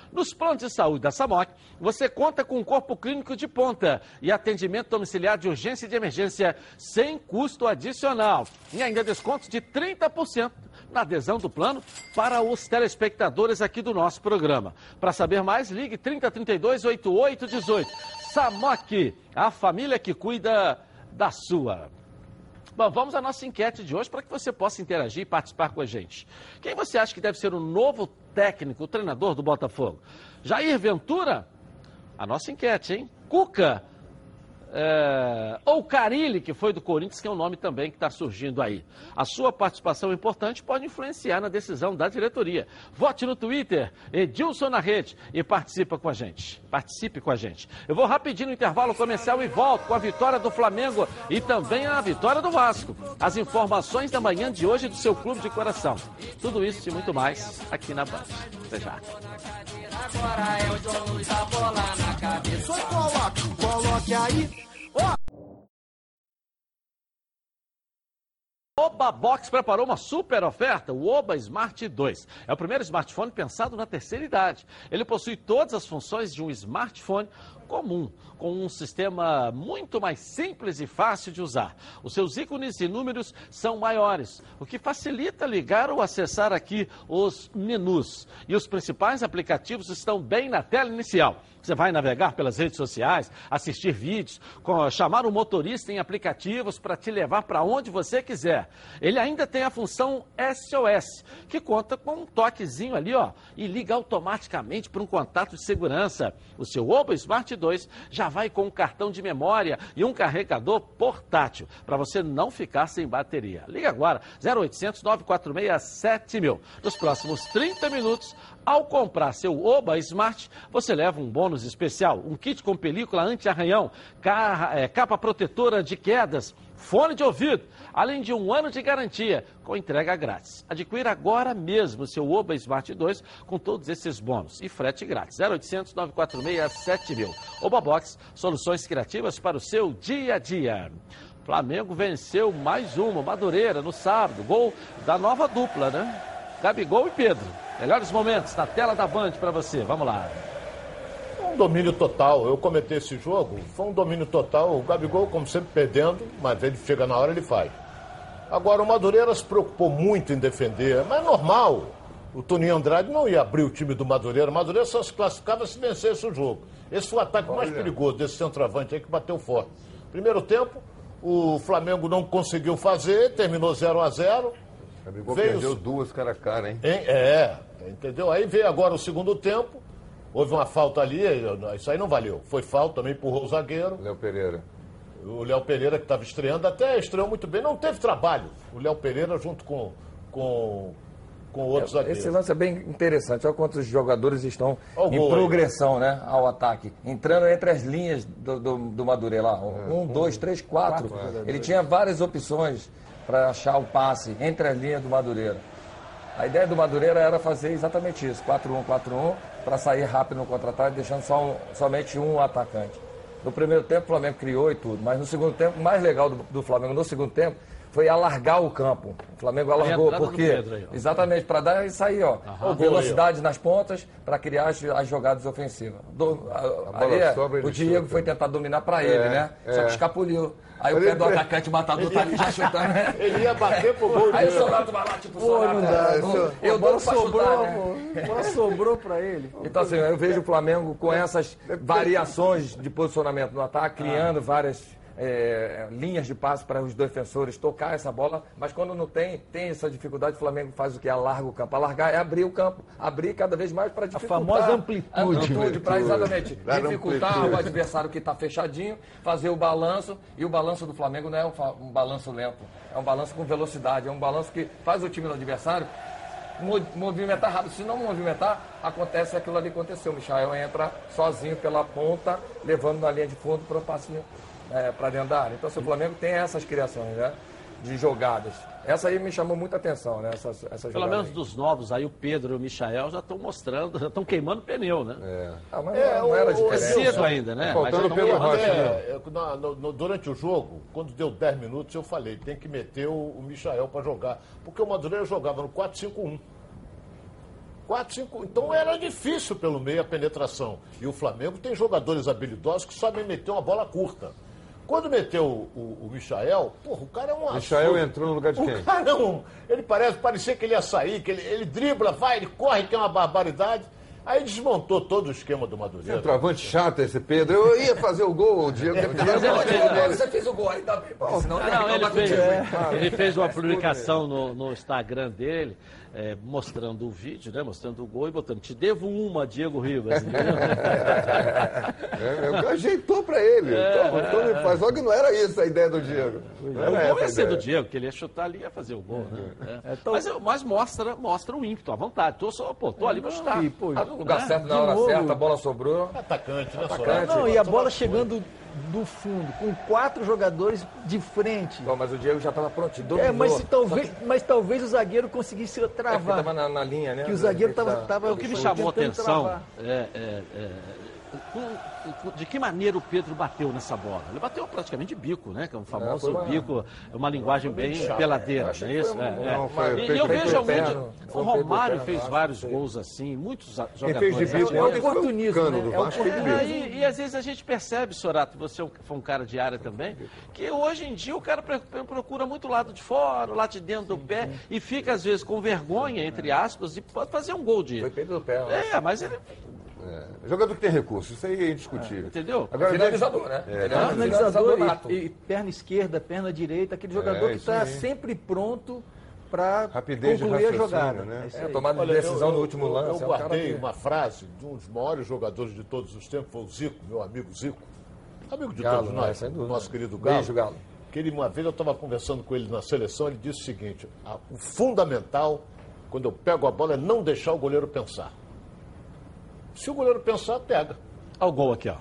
Nos planos de saúde da SAMOC, você conta com um corpo clínico de ponta e atendimento domiciliar de urgência e de emergência sem custo adicional. E ainda descontos de 30% na adesão do plano para os telespectadores aqui do nosso programa. Para saber mais, ligue 3032 8818. SAMOC, a família que cuida da sua. Bom, vamos à nossa enquete de hoje para que você possa interagir e participar com a gente. Quem você acha que deve ser o novo técnico, o treinador do Botafogo? Jair Ventura? A nossa enquete, hein? Cuca? É, ou Carilli, que foi do Corinthians, que é um nome também que está surgindo aí. A sua participação importante pode influenciar na decisão da diretoria. Vote no Twitter, Edilson na rede e participa com a gente. Participe com a gente. Eu vou rapidinho no intervalo comercial e volto com a vitória do Flamengo e também a vitória do Vasco. As informações da manhã de hoje do seu clube de coração. Tudo isso e muito mais aqui na Band. Até já. Agora é o John Luiz, a bola na cabeça. Só coloque, coloque aí. Oba Box preparou uma super oferta, o Oba Smart 2. É o primeiro smartphone pensado na terceira idade. Ele possui todas as funções de um smartphone comum, com um sistema muito mais simples e fácil de usar. Os seus ícones e números são maiores, o que facilita ligar ou acessar aqui os menus. E os principais aplicativos estão bem na tela inicial. Você vai navegar pelas redes sociais, assistir vídeos, chamar o motorista em aplicativos para te levar para onde você quiser. Ele ainda tem a função SOS, que conta com um toquezinho ali, ó, e liga automaticamente para um contato de segurança. O seu Oba Smart 2 já vai com um cartão de memória e um carregador portátil, para você não ficar sem bateria. Liga agora, 0800 946 7000. Nos próximos 30 minutos, ao comprar seu Oba Smart, você leva um bônus especial, um kit com película anti-arranhão, eh, capa protetora de quedas, fone de ouvido, além de um ano de garantia, com entrega grátis. Adquira agora mesmo seu Oba Smart 2 com todos esses bônus e frete grátis. 0800 946 7000. Oba Box, soluções criativas para o seu dia a dia. Flamengo venceu mais uma, Madureira, no sábado. Gol da nova dupla, né? Gabigol e Pedro. Melhores momentos na tela da Band para você. Vamos lá. Um domínio total. Eu comentei esse jogo, foi um domínio total. O Gabigol, como sempre, perdendo, mas ele chega na hora ele faz. Agora, o Madureira se preocupou muito em defender, mas é normal. O Toninho Andrade não ia abrir o time do Madureira. O Madureira só se classificava se vencesse o jogo. Esse foi o ataque mais perigoso desse centroavante aí que bateu forte. Primeiro tempo, o Flamengo não conseguiu fazer, terminou 0 a 0 Gabigol Veio- perdeu duas cara a cara, hein? Hein? É, entendeu? Aí veio agora o segundo tempo, houve uma falta ali, isso aí não valeu. Foi falta, também empurrou o zagueiro. Léo Pereira. O Léo Pereira, que estava estreando, até estreou muito bem, não teve trabalho. O Léo Pereira junto com, com, com outros zagueiros. Esse lance é bem interessante. Olha quantos jogadores estão Olha em aí. progressão né, ao ataque. Entrando entre as linhas do, do, do Madureira lá. É. Um, dois, três, quatro. Quatro. Ele tinha várias opções para achar o passe entre as linhas do Madureira. A ideia do Madureira era fazer exatamente isso: 4-1, 4-1, para sair rápido no contra-ataque, deixando só um- somente um atacante. No primeiro tempo, o Flamengo criou e tudo, mas no segundo tempo, o mais legal do, do Flamengo no segundo tempo foi alargar o campo. O Flamengo alargou, entrada do por quê? Pedro aí, ó. Exatamente, para dar isso aí, ó. Aham. Velocidade nas pontas para criar as, as jogadas ofensivas. Do, a- bola ali é, o Diego chuta. foi tentar dominar para É, ele, né? Só é. que escapuliu. Aí o pé do atacante matador tá ali já chutando? Ele ia bater pro gol Aí o. Sonato vai lá, tipo, Pô, não né? dá. Eu- dou pra sobrou, chutar, né? bola sobrou pra ele. Então, assim, eu vejo o Flamengo com essas variações de posicionamento no ataque, criando várias é, linhas de passe para os defensores tocar essa bola, mas quando não tem, tem essa dificuldade, o Flamengo faz o que? Alarga o campo. Alargar é abrir o campo, abrir cada vez mais para dificultar. famosa amplitude. Amplitude, para exatamente Dar dificultar amplitude. o adversário que está fechadinho, fazer o balanço, e o balanço do Flamengo não é um, um balanço lento, é um balanço com velocidade, é um balanço que faz o time do adversário mo- movimentar rápido. Se não movimentar, acontece aquilo ali que aconteceu. O Michael entra sozinho pela ponta, levando na linha de fundo para o passinho para dentro da área. Então, se o Flamengo tem essas criações né, de jogadas. Essa aí me chamou muita atenção, né? Essas, essas Pelo menos aí. dos novos aí, o Pedro e o Michael já estão mostrando, já estão queimando pneu, né? É. Ah, mas É, não, não era É diferente. cedo ainda, né? Faltando Mas Pedro Rocha, né? É, é, na- no- no- durante o jogo, quando deu 10 minutos, eu falei, tem que meter o, o Michael para jogar. Porque o Madureira jogava no 4-5-1. 4-5, então era difícil pelo meio a penetração. E o Flamengo tem jogadores habilidosos que sabem meter uma bola curta. Quando meteu o, o, o Michael, porra, o cara é um Michael entrou no lugar de O quem? cara é um. Ele parece, parecia que ele ia sair, que ele, ele dribla, vai, ele corre, que é uma barbaridade. Aí desmontou todo o esquema do Madureira. Centroavante chato esse Pedro. Eu ia fazer o gol, o Diego. Você fez o gol tá bem. Senão Ah, que não, ele fez, ele fez uma publicação no, no Instagram dele, é, mostrando o vídeo, né, mostrando o gol e botando, te devo uma, Diego Ribas. entendeu? É, é, ajeitou pra ele. Então, então faz. Só que não era isso a ideia do Diego. Não o gol ia ser do. Diego, que ele ia chutar ali e ia fazer o gol, né? É. então- Mas, mas mostra, mostra o ímpeto, a vontade. Tô, só, pô, tô ali pra chutar. E, pô, Tá no lugar É, certo, na de hora novo. certa, a bola sobrou. Atacante, né, Atacante. Não, e a bola chegando do fundo, com quatro jogadores de frente. Bom, mas o Diego já estava pronto, dominou. É, mas, talvez, mas talvez o zagueiro conseguisse que- É, travar. tava na, na linha, né? que o zagueiro que estava O que me chamou a atenção travar. é, é, é, de que maneira o Pedro bateu nessa bola. Ele bateu praticamente de bico, né? Que é um famoso foi uma- bico, é uma linguagem bem peladeira, não é isso? foi um- É, é. não, foi E- e eu vejo não. O Foi Romário fez vários gols assim, muitos Quem jogadores. fez de bico assim. é foi o oportunismo, né? É É, bico. e, e às vezes a gente percebe, Sorato, você foi um cara de área também, que hoje em dia o cara procura muito o lado de fora, o lado de dentro do pé, e fica às vezes com vergonha, entre aspas, e pode fazer um gol de. Foi peito do pé. né? É, mas ele. É, Jogador que tem recurso, isso aí é indiscutível. Entendeu? Agora, Finalizador, né? É, Ele é um finalizador nato. e, e perna esquerda, perna direita, aquele jogador É, que está sempre pronto para concluir a jogada. né? É É, tomada de decisão eu- no último eu- lance. Eu é um cara guardei que- uma frase de um dos maiores jogadores de todos os tempos, foi o Zico, meu amigo Zico. Amigo de Galo, todos né? nós, nosso querido Galo. Beijo, Galo. Que ele, uma vez eu estava conversando com ele na seleção, ele disse o seguinte: "Ah, o fundamental, quando eu pego a bola, é não deixar o goleiro pensar. Se o goleiro pensar, pega. Olha o gol aqui, ó.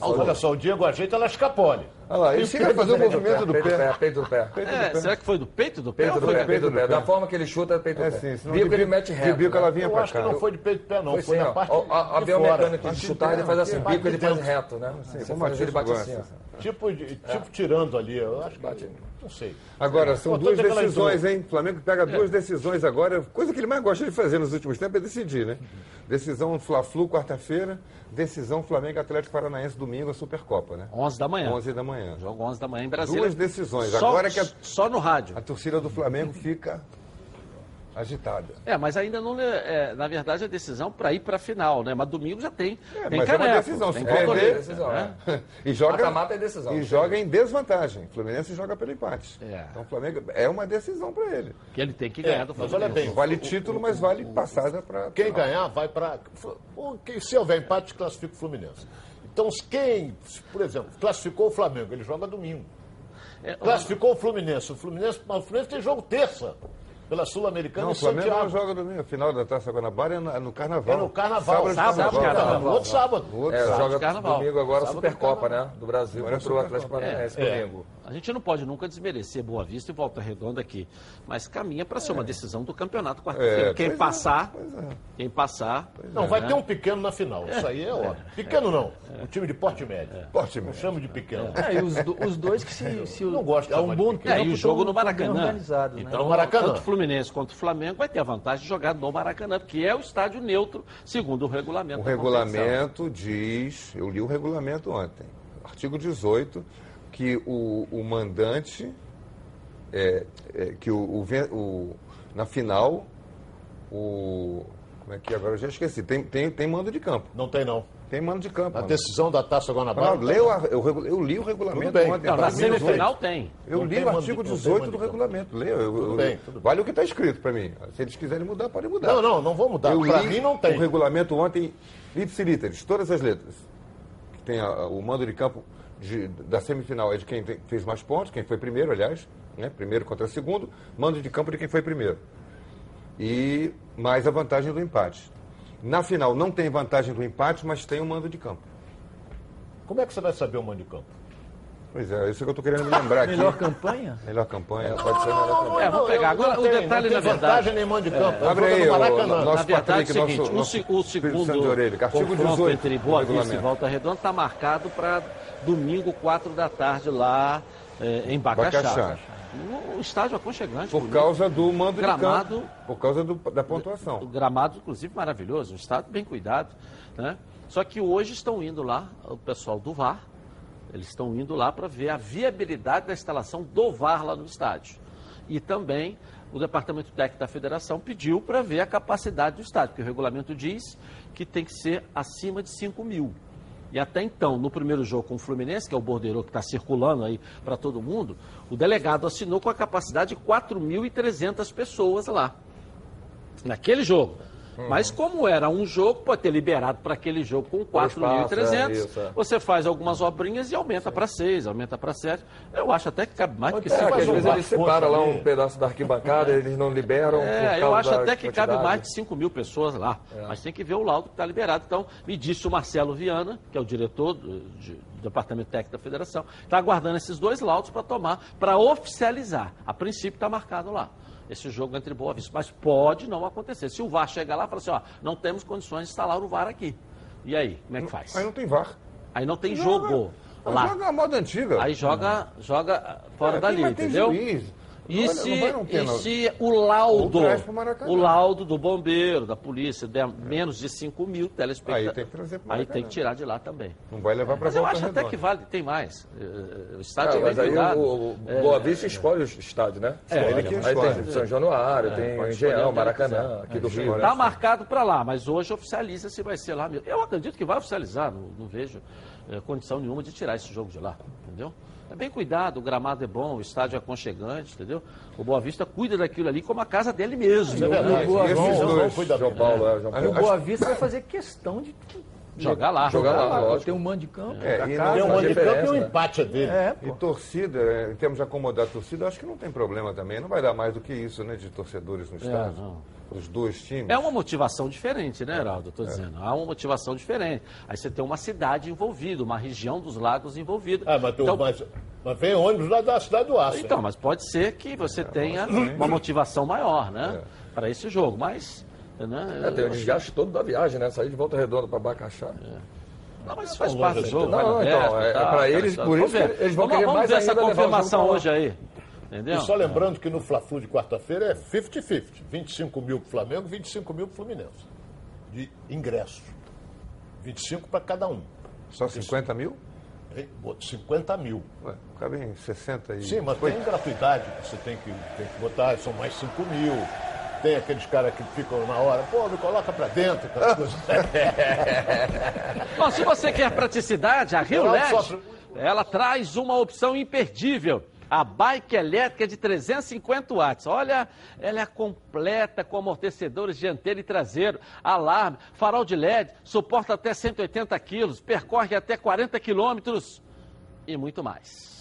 Olha só, o Diego ajeita, ela escapole. Olha lá, ele chega a fazer o do movimento do peito pé. Peito do pé. É, será que foi do peito do pé? Peito do foi pé, do peito do do pé. pé. Da forma que ele chuta, é peito do É pé. sim, senão Bico ele mete reto. bico né? ela vinha Eu pra acho que cá. não foi de peito de pé, não. Foi na parte A biomecânica de chutar, ele faz assim, bico ele faz reto, né? Assim, Como ele bate assim, ó. Tipo, tipo tirando ali. Eu acho que. Não sei. Agora, são duas é que ela decisões, hein? O Flamengo pega duas decisões agora. Coisa que ele mais gosta de fazer nos últimos tempos é decidir, né? Decisão Fla-Flu, quarta-feira. Decisão Flamengo Atlético Paranaense, domingo, a Supercopa, né? 11 da manhã. 11 da manhã. Jogo 11 da manhã em Brasília. Duas decisões. Só, Agora que a, só no rádio. a torcida do Flamengo fica agitada. É, mas ainda não é, é, na verdade, a decisão para ir para a final, né? Mas domingo já tem. É, tem mas é uma caneco, decisão. tem Se perder, escolher, decisão, né? E joga, Mata-mata é decisão. e joga em desvantagem. O Fluminense joga pelo empate. É. Então o Flamengo é uma decisão para ele. Que ele tem que ganhar É, do mas Flamengo. olha bem, Não vale título, mas vale passada para. Quem ganhar vai para. Se houver empate, classifica o Fluminense. Então, quem, por exemplo, classificou o Flamengo, ele joga domingo. É, Classificou o Fluminense. O Fluminense, mas o Fluminense tem jogo terça. Pela Sul-Americana Não, em o Flamengo Santiago. não joga domingo. A final da Taça Guanabara é no, é no Carnaval. É no Carnaval. Sábado, de Sábado, Carnaval. Outro sábado. Outro É, sábado. joga Carnaval. domingo agora a Sábado Supercopa, né? Do Brasil Agora é contra o Atlético. Paranaense É. domingo. A gente não pode nunca desmerecer Boa Vista e Volta Redonda aqui, mas caminha para ser uma decisão do campeonato quarta-feira. É, quem é, passar, é. quem passar. Não, vai né? ter um pequeno na final. Isso aí é óbvio. Pequeno não. Um time de porte médio. Porte Não médio. chamo de pequeno. É, e os, do- os dois que se, se Não gosto há um bom tempo É, e o jogo no Maracanã. né? Então, No Maracanã. tanto o Fluminense quanto o Flamengo vai ter a vantagem de jogar no Maracanã, porque é o estádio neutro, segundo o regulamento. O regulamento diz, eu li o regulamento ontem, artigo 18, que o, o mandante, é, é, que o, o o- na final, o. Como é que é? agora eu já esqueci, tem, tem, tem mando de campo. Não tem, não. Tem mando de campo. A mano. decisão da Taça Guanabara. Não leu a- eu, eu li o regulamento bem. ontem. Não, na artigo 18. semifinal tem. Eu Não li tem o artigo de- não tem 18 mando do regulamento. Leio. eu- Tudo eu- bem, tudo bem. Vale o que está escrito para mim. Se eles quiserem mudar, podem mudar. Não, não, não vou mudar. Li mim não tem. o regulamento ontem, ipsiliteris, todas as letras. Que tem a- o mando de campo de- da semifinal é de quem fez mais pontos, quem foi primeiro, aliás, né? primeiro contra segundo, mando de campo de quem foi primeiro. E mais a vantagem do empate. Na final não tem vantagem do empate, mas tem o mando de campo. Como é que você vai saber o mando de campo? Pois é, isso que eu estou querendo me lembrar aqui. Melhor campanha? Melhor campanha. Pode ser melhor campanha. É, vamos pegar. Agora, o tem, detalhe, não na tem verdade- vantagem nem mando de campo. Abre Eu aí, vou o- nosso Na verdade, é o Patrick, seguinte, nosso- o, nosso o Santo segundo de Orelha, artigo confronto 18 entre do Boa Vista e. Volta Redonda está marcado para domingo, 4 da tarde, lá eh, em Bacaxá. Bacaxá. Um estádio aconchegante. Por bonito. causa do mando Gramado. de campo. Por causa do- da O pontuação. gramado, inclusive, maravilhoso, um estado bem cuidado. Né? Só que hoje estão indo lá, o pessoal do VAR, eles estão indo lá para ver a viabilidade da instalação do VAR lá no estádio. E também o departamento técnico da federação pediu para ver a capacidade do estádio, porque o regulamento diz que tem que ser acima de 5 mil. E até então, no primeiro jogo com o Fluminense, que é o bordeiro que está circulando aí para todo mundo, o delegado assinou com a capacidade de 4.300 pessoas lá. Naquele jogo. Mas como era um jogo, pode ter liberado para aquele jogo com espaço, é, 4.300, isso, é. você faz algumas obrinhas e aumenta para 6, aumenta para 7. Eu acho até que cabe mais do que É, 5 que às mil. vezes eles separam lá um pedaço da arquibancada, eles não liberam. É, eu acho até que cabe quantidade. mais de 5 mil pessoas lá. Mas tem que ver o laudo que está liberado. Então, me disse o Marcelo Viana, que é o diretor do, de- do Departamento Técnico da Federação, está aguardando esses dois laudos para tomar, para oficializar. A princípio está marcado lá. Esse jogo entre Boa Vista. Mas pode não acontecer. Se o VAR chegar lá e falar assim, ó, não temos condições de instalar o VAR aqui. E aí, como é que faz? Aí não tem VAR. Aí não tem jogo lá. Joga a moda antiga. Aí joga, joga fora É, dali, entendeu? juiz. E Não se, não não e não. se o laudo, o laudo do bombeiro, da polícia, der menos de 5 mil telespectadores, Aí tem que trazer aí tem que tirar de lá também. Não vai levar para Mas eu acho até que vale, tem mais. Eh, O estádio Ah, é bem mas aí cuidado. o, o É, Boa Vista escolhe o estádio, né? É, ele que aí escolhe. tem São Januário, tem o escolher Engenhão, Maracanã, aqui do Rio. Está marcado para lá, mas hoje oficializa se vai ser lá mesmo. Eu acredito que vai oficializar, não, não vejo condição nenhuma de tirar esse jogo de lá, entendeu? É bem cuidado, o gramado é bom, o estádio é aconchegante, entendeu? O Boa Vista cuida daquilo ali como a casa dele mesmo. É verdade. Boa- João-. Paulo, é, João E o. Boa Vista vai fazer questão de Jogar lá. Jogar lá, lógico. Tem um mando de campo, É, e casa, Tem um ano de campo e um empate é dele. É, E torcida, é, em termos de acomodar a torcida, eu acho que não tem problema também. Não vai dar mais do que isso, né, de torcedores no estádio. não. Os dois times. É uma motivação diferente, né, Heraldo? Estou dizendo. Há uma motivação diferente. Aí você tem uma cidade envolvida, uma região dos lagos envolvida. Ah, mas, tu, então, mas, mas vem ônibus lá da cidade do Aço. então, mas pode ser que você tenha uma motivação maior, né? Para esse jogo. Mas. Né, É, tem o eu- desgaste todo da viagem, né? Sair de volta redonda para Bacaxá. Não, mas faz São parte do jogo. então. no Não, então, é- é pra aquela eles, história. por isso ver. que eles vão vamos, querer vamos mais ver essa jogo confirmação hoje aí. Entendeu? E só lembrando que no Fla-Flu de quarta-feira é 50-50. 25 mil para o Flamengo, 25 mil para o Fluminense. De ingressos. 25 para cada um. Só 50 mil? Hein? 50 mil. Ué, cabe em 60 e... Sim, mas Foi- tem gratuidade que você tem que, tem que botar, são mais 5 mil. Tem aqueles caras que ficam na hora, pô, me coloca pra dentro. Bom, se você quer praticidade, a Rio Ela LED, sofre- ela traz uma opção imperdível. A bike elétrica de 350 watts. Olha, ela é completa com amortecedores dianteiro e traseiro, alarme, farol de LED, suporta até 180 quilos, percorre até 40 quilômetros e muito mais.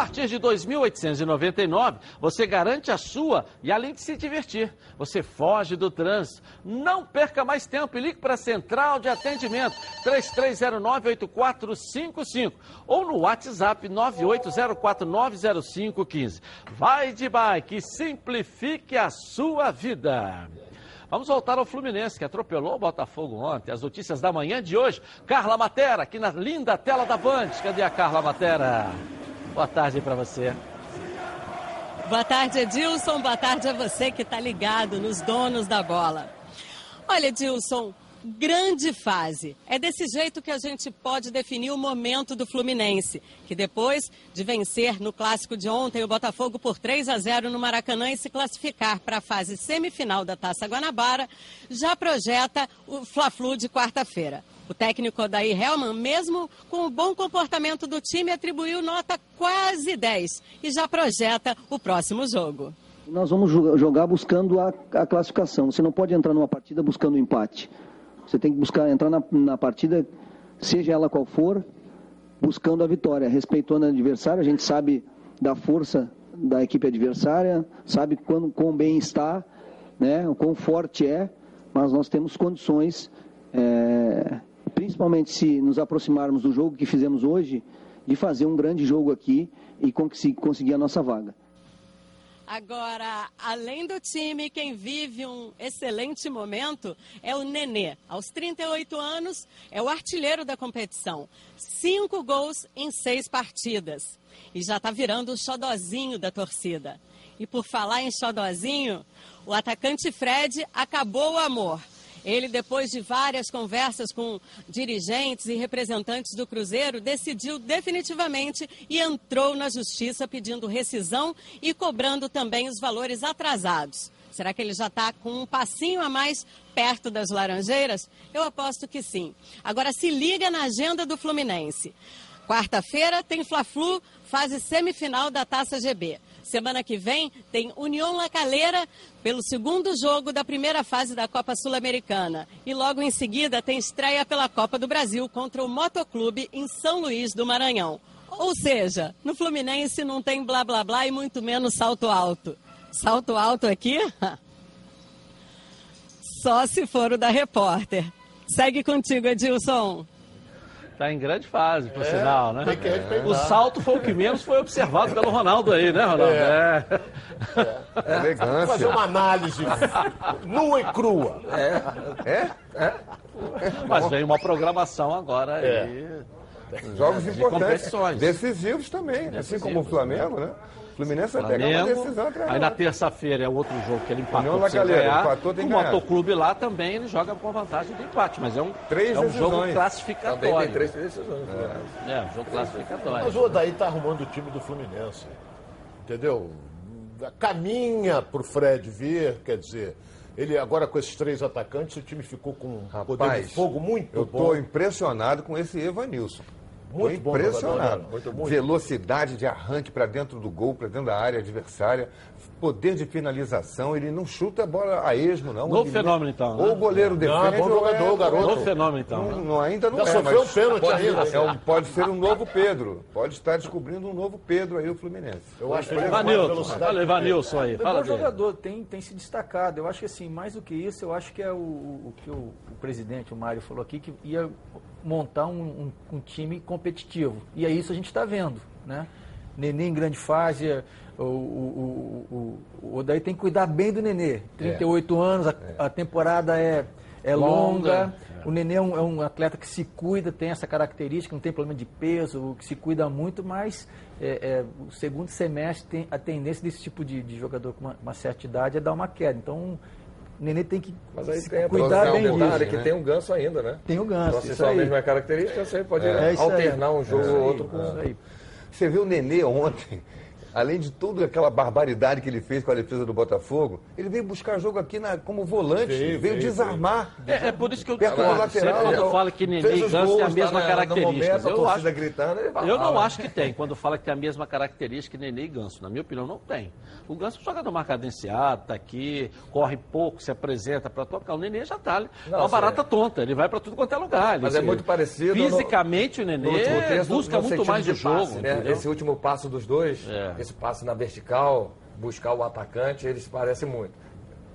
Partir de 2.899, você garante a sua e além de se divertir, você foge do trânsito. Não perca mais tempo e ligue para a Central de Atendimento 3309-8455 ou no WhatsApp 980490515. Vai de bike e simplifique a sua vida. Vamos voltar ao Fluminense, que atropelou o Botafogo ontem. As notícias da manhã de hoje. Carla Matera, aqui na linda tela da Band. Cadê a Carla Matera? Boa tarde para você. Boa tarde, Edilson. Boa tarde a você que está ligado nos donos da bola. Olha, Edilson, grande fase. É desse jeito que a gente pode definir o momento do Fluminense, que depois de vencer no clássico de ontem o Botafogo por 3 a 0 no Maracanã e se classificar para a fase semifinal da Taça Guanabara, já projeta o Fla-Flu de quarta-feira. O técnico Odair Helman, mesmo com o bom comportamento do time, atribuiu nota quase 10 e já projeta o próximo jogo. Nós vamos jo- jogar buscando a, a classificação. Você não pode entrar numa partida buscando o empate. Você tem que buscar entrar na, na partida, seja ela qual for, buscando a vitória, respeitando o adversário. A gente sabe da força da equipe adversária, sabe quando, quão bem está, né, o quão forte é, mas nós temos condições, é, principalmente se nos aproximarmos do jogo que fizemos hoje, de fazer um grande jogo aqui e conseguir a nossa vaga. Agora, além do time, quem vive um excelente momento é o Nenê. Aos 38 anos, é o artilheiro da competição. Cinco gols em seis partidas. E já está virando o xodozinho da torcida. E por falar em xodozinho, o atacante Fred acabou o amor. Ele, depois de várias conversas com dirigentes e representantes do Cruzeiro, decidiu definitivamente e entrou na justiça pedindo rescisão e cobrando também os valores atrasados. Será que ele já está com um passinho a mais perto das Laranjeiras? Eu aposto que sim. Agora se liga na agenda do Fluminense. Quarta-feira tem Fla-Flu, fase semifinal da Taça GB. Semana que vem tem União La Calera pelo segundo jogo da primeira fase da Copa Sul-Americana. E logo em seguida tem estreia pela Copa do Brasil contra o Motoclube em São Luís do Maranhão. Ou seja, no Fluminense não tem blá blá blá e muito menos salto alto. Salto alto aqui? Só se for o da repórter. Segue contigo, Edilson. Está em grande fase, por é, sinal, né? Tem que respeitar. O salto foi o que menos foi observado pelo Ronaldo aí, né, Ronaldo? É. É. é. Elegância. Fazer uma análise nua e crua. É. É? é. Mas vem uma programação agora aí. Jogos de importantes. Decisivos também, assim como o Flamengo, né? O Fluminense vai pegar uma decisão atrás. Aí na terça-feira é outro jogo que ele empatou União Lacalheira, ganhar. empatou, tem o. Motoclube lá também ele joga com vantagem de empate, mas é um, Três é um jogo classificatório. Também tem três decisões. É, um jogo classificatório. Mas o Odaí tá arrumando o time do Fluminense. Entendeu? Caminha pro Fred vir, quer dizer. Ele agora com esses três atacantes, o time ficou com um poder de fogo muito eu bom. tô impressionado com esse Evanilson. Muito Tô bom impressionado. jogador, né? Muito bom. Velocidade de arranque para dentro do gol, para dentro da área adversária. Poder de finalização, ele não chuta a bola a esmo, não. Novo Ele- fenômeno, então, né? Ou o goleiro Não, defende, bom ou jogador, é- garoto. Novo fenômeno, então. Não, né? não, ainda não Já é, sofreu mas um pênalti pode, ainda. é um- pode ser um novo Pedro. Pode estar descobrindo um novo Pedro aí, o Fluminense. Eu acho que ele fala Ivanilson aí, É fala bom dele. jogador, tem, tem se destacado. Eu acho que assim, mais do que isso, eu acho que é o, o que o, o presidente, o Mário, falou aqui, que ia montar um, um- um time competitivo. E é isso a gente está vendo, né? Nenê em grande fase, o, o, o, o, o Odaí tem que cuidar bem do Nenê. 38 anos, a, a temporada é, é longa. Longa. O Nenê é um, é um atleta que se cuida, tem essa característica, não tem problema de peso, que se cuida muito, mas é, é, o segundo semestre tem a tendência desse tipo de, de jogador com uma, uma certa idade é dar uma queda. Então, o Nenê tem que Mas aí tem a cuidar bem disso. que né? tem um ganso ainda, né? Tem o ganso, Então, se só a mesma característica, você pode É alternar um jogo É ou outro com. isso aí. Você viu o Nenê ontem, além de toda aquela barbaridade que ele fez com a defesa do Botafogo, ele veio buscar jogo aqui na- como volante, Veio, veio, veio, desarmar. É, é por isso que eu Perto do discordo. lateral, Sempre quando eu- fala que Nenê e Ganso têm a mesma tá no característica. momento, a Eu, acho, gritando, ele vai eu não né? acho que tem. Quando fala que tem a mesma característica que Nenê e Ganso. Na minha opinião, não tem. O Ganso é jogador mais cadenciado, tá aqui, corre pouco, se apresenta para tocar. O Nenê já tá ali. Não, é uma sim. barata tonta. Ele vai para tudo quanto é lugar. Ele Mas é muito parecido no- Fisicamente, o No Nenê último texto, busca no muito mais de o jogo. passe, né? Esse último passo dos dois, É. esse passe na vertical, buscar o atacante, eles se parecem muito.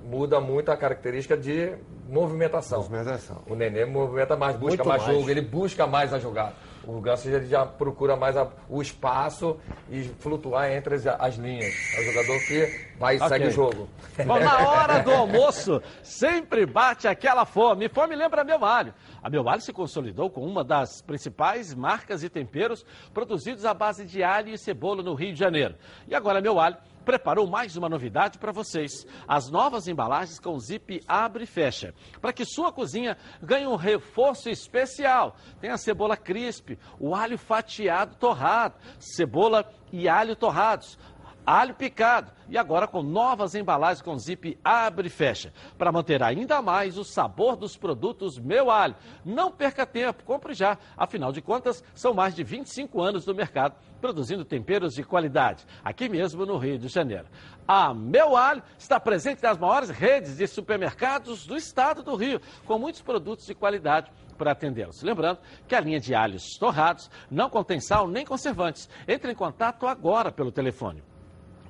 Muda muito a característica de movimentação. Movimentação. O Nenê movimenta mais, busca mais, mais. jogo, ele busca mais a jogada. O Ganso ele já procura mais a- o espaço e flutuar entre as, as linhas. É o jogador que vai e Ok. segue o jogo. Bom, na hora do almoço, sempre bate aquela fome. Fome lembra Meu Alho. A Meu Alho se consolidou com uma das principais marcas e temperos produzidos à base de alho e cebola no Rio de Janeiro. E agora a Meu Alho preparou mais uma novidade para vocês. As novas embalagens com zip abre e fecha. Para que sua cozinha ganhe um reforço especial. Tem a cebola crisp, o alho fatiado torrado, cebola e alho torrados alho picado e agora com novas embalagens com zip abre e fecha, para manter ainda mais o sabor dos produtos Meu Alho. Não perca tempo, compre já. Afinal de contas, são mais de 25 anos no mercado produzindo temperos de qualidade, aqui mesmo no Rio de Janeiro. A Meu Alho está presente nas maiores redes de supermercados do estado do Rio, com muitos produtos de qualidade para atendê-los. Lembrando que a linha de alhos torrados não contém sal nem conservantes. Entre em contato agora pelo telefone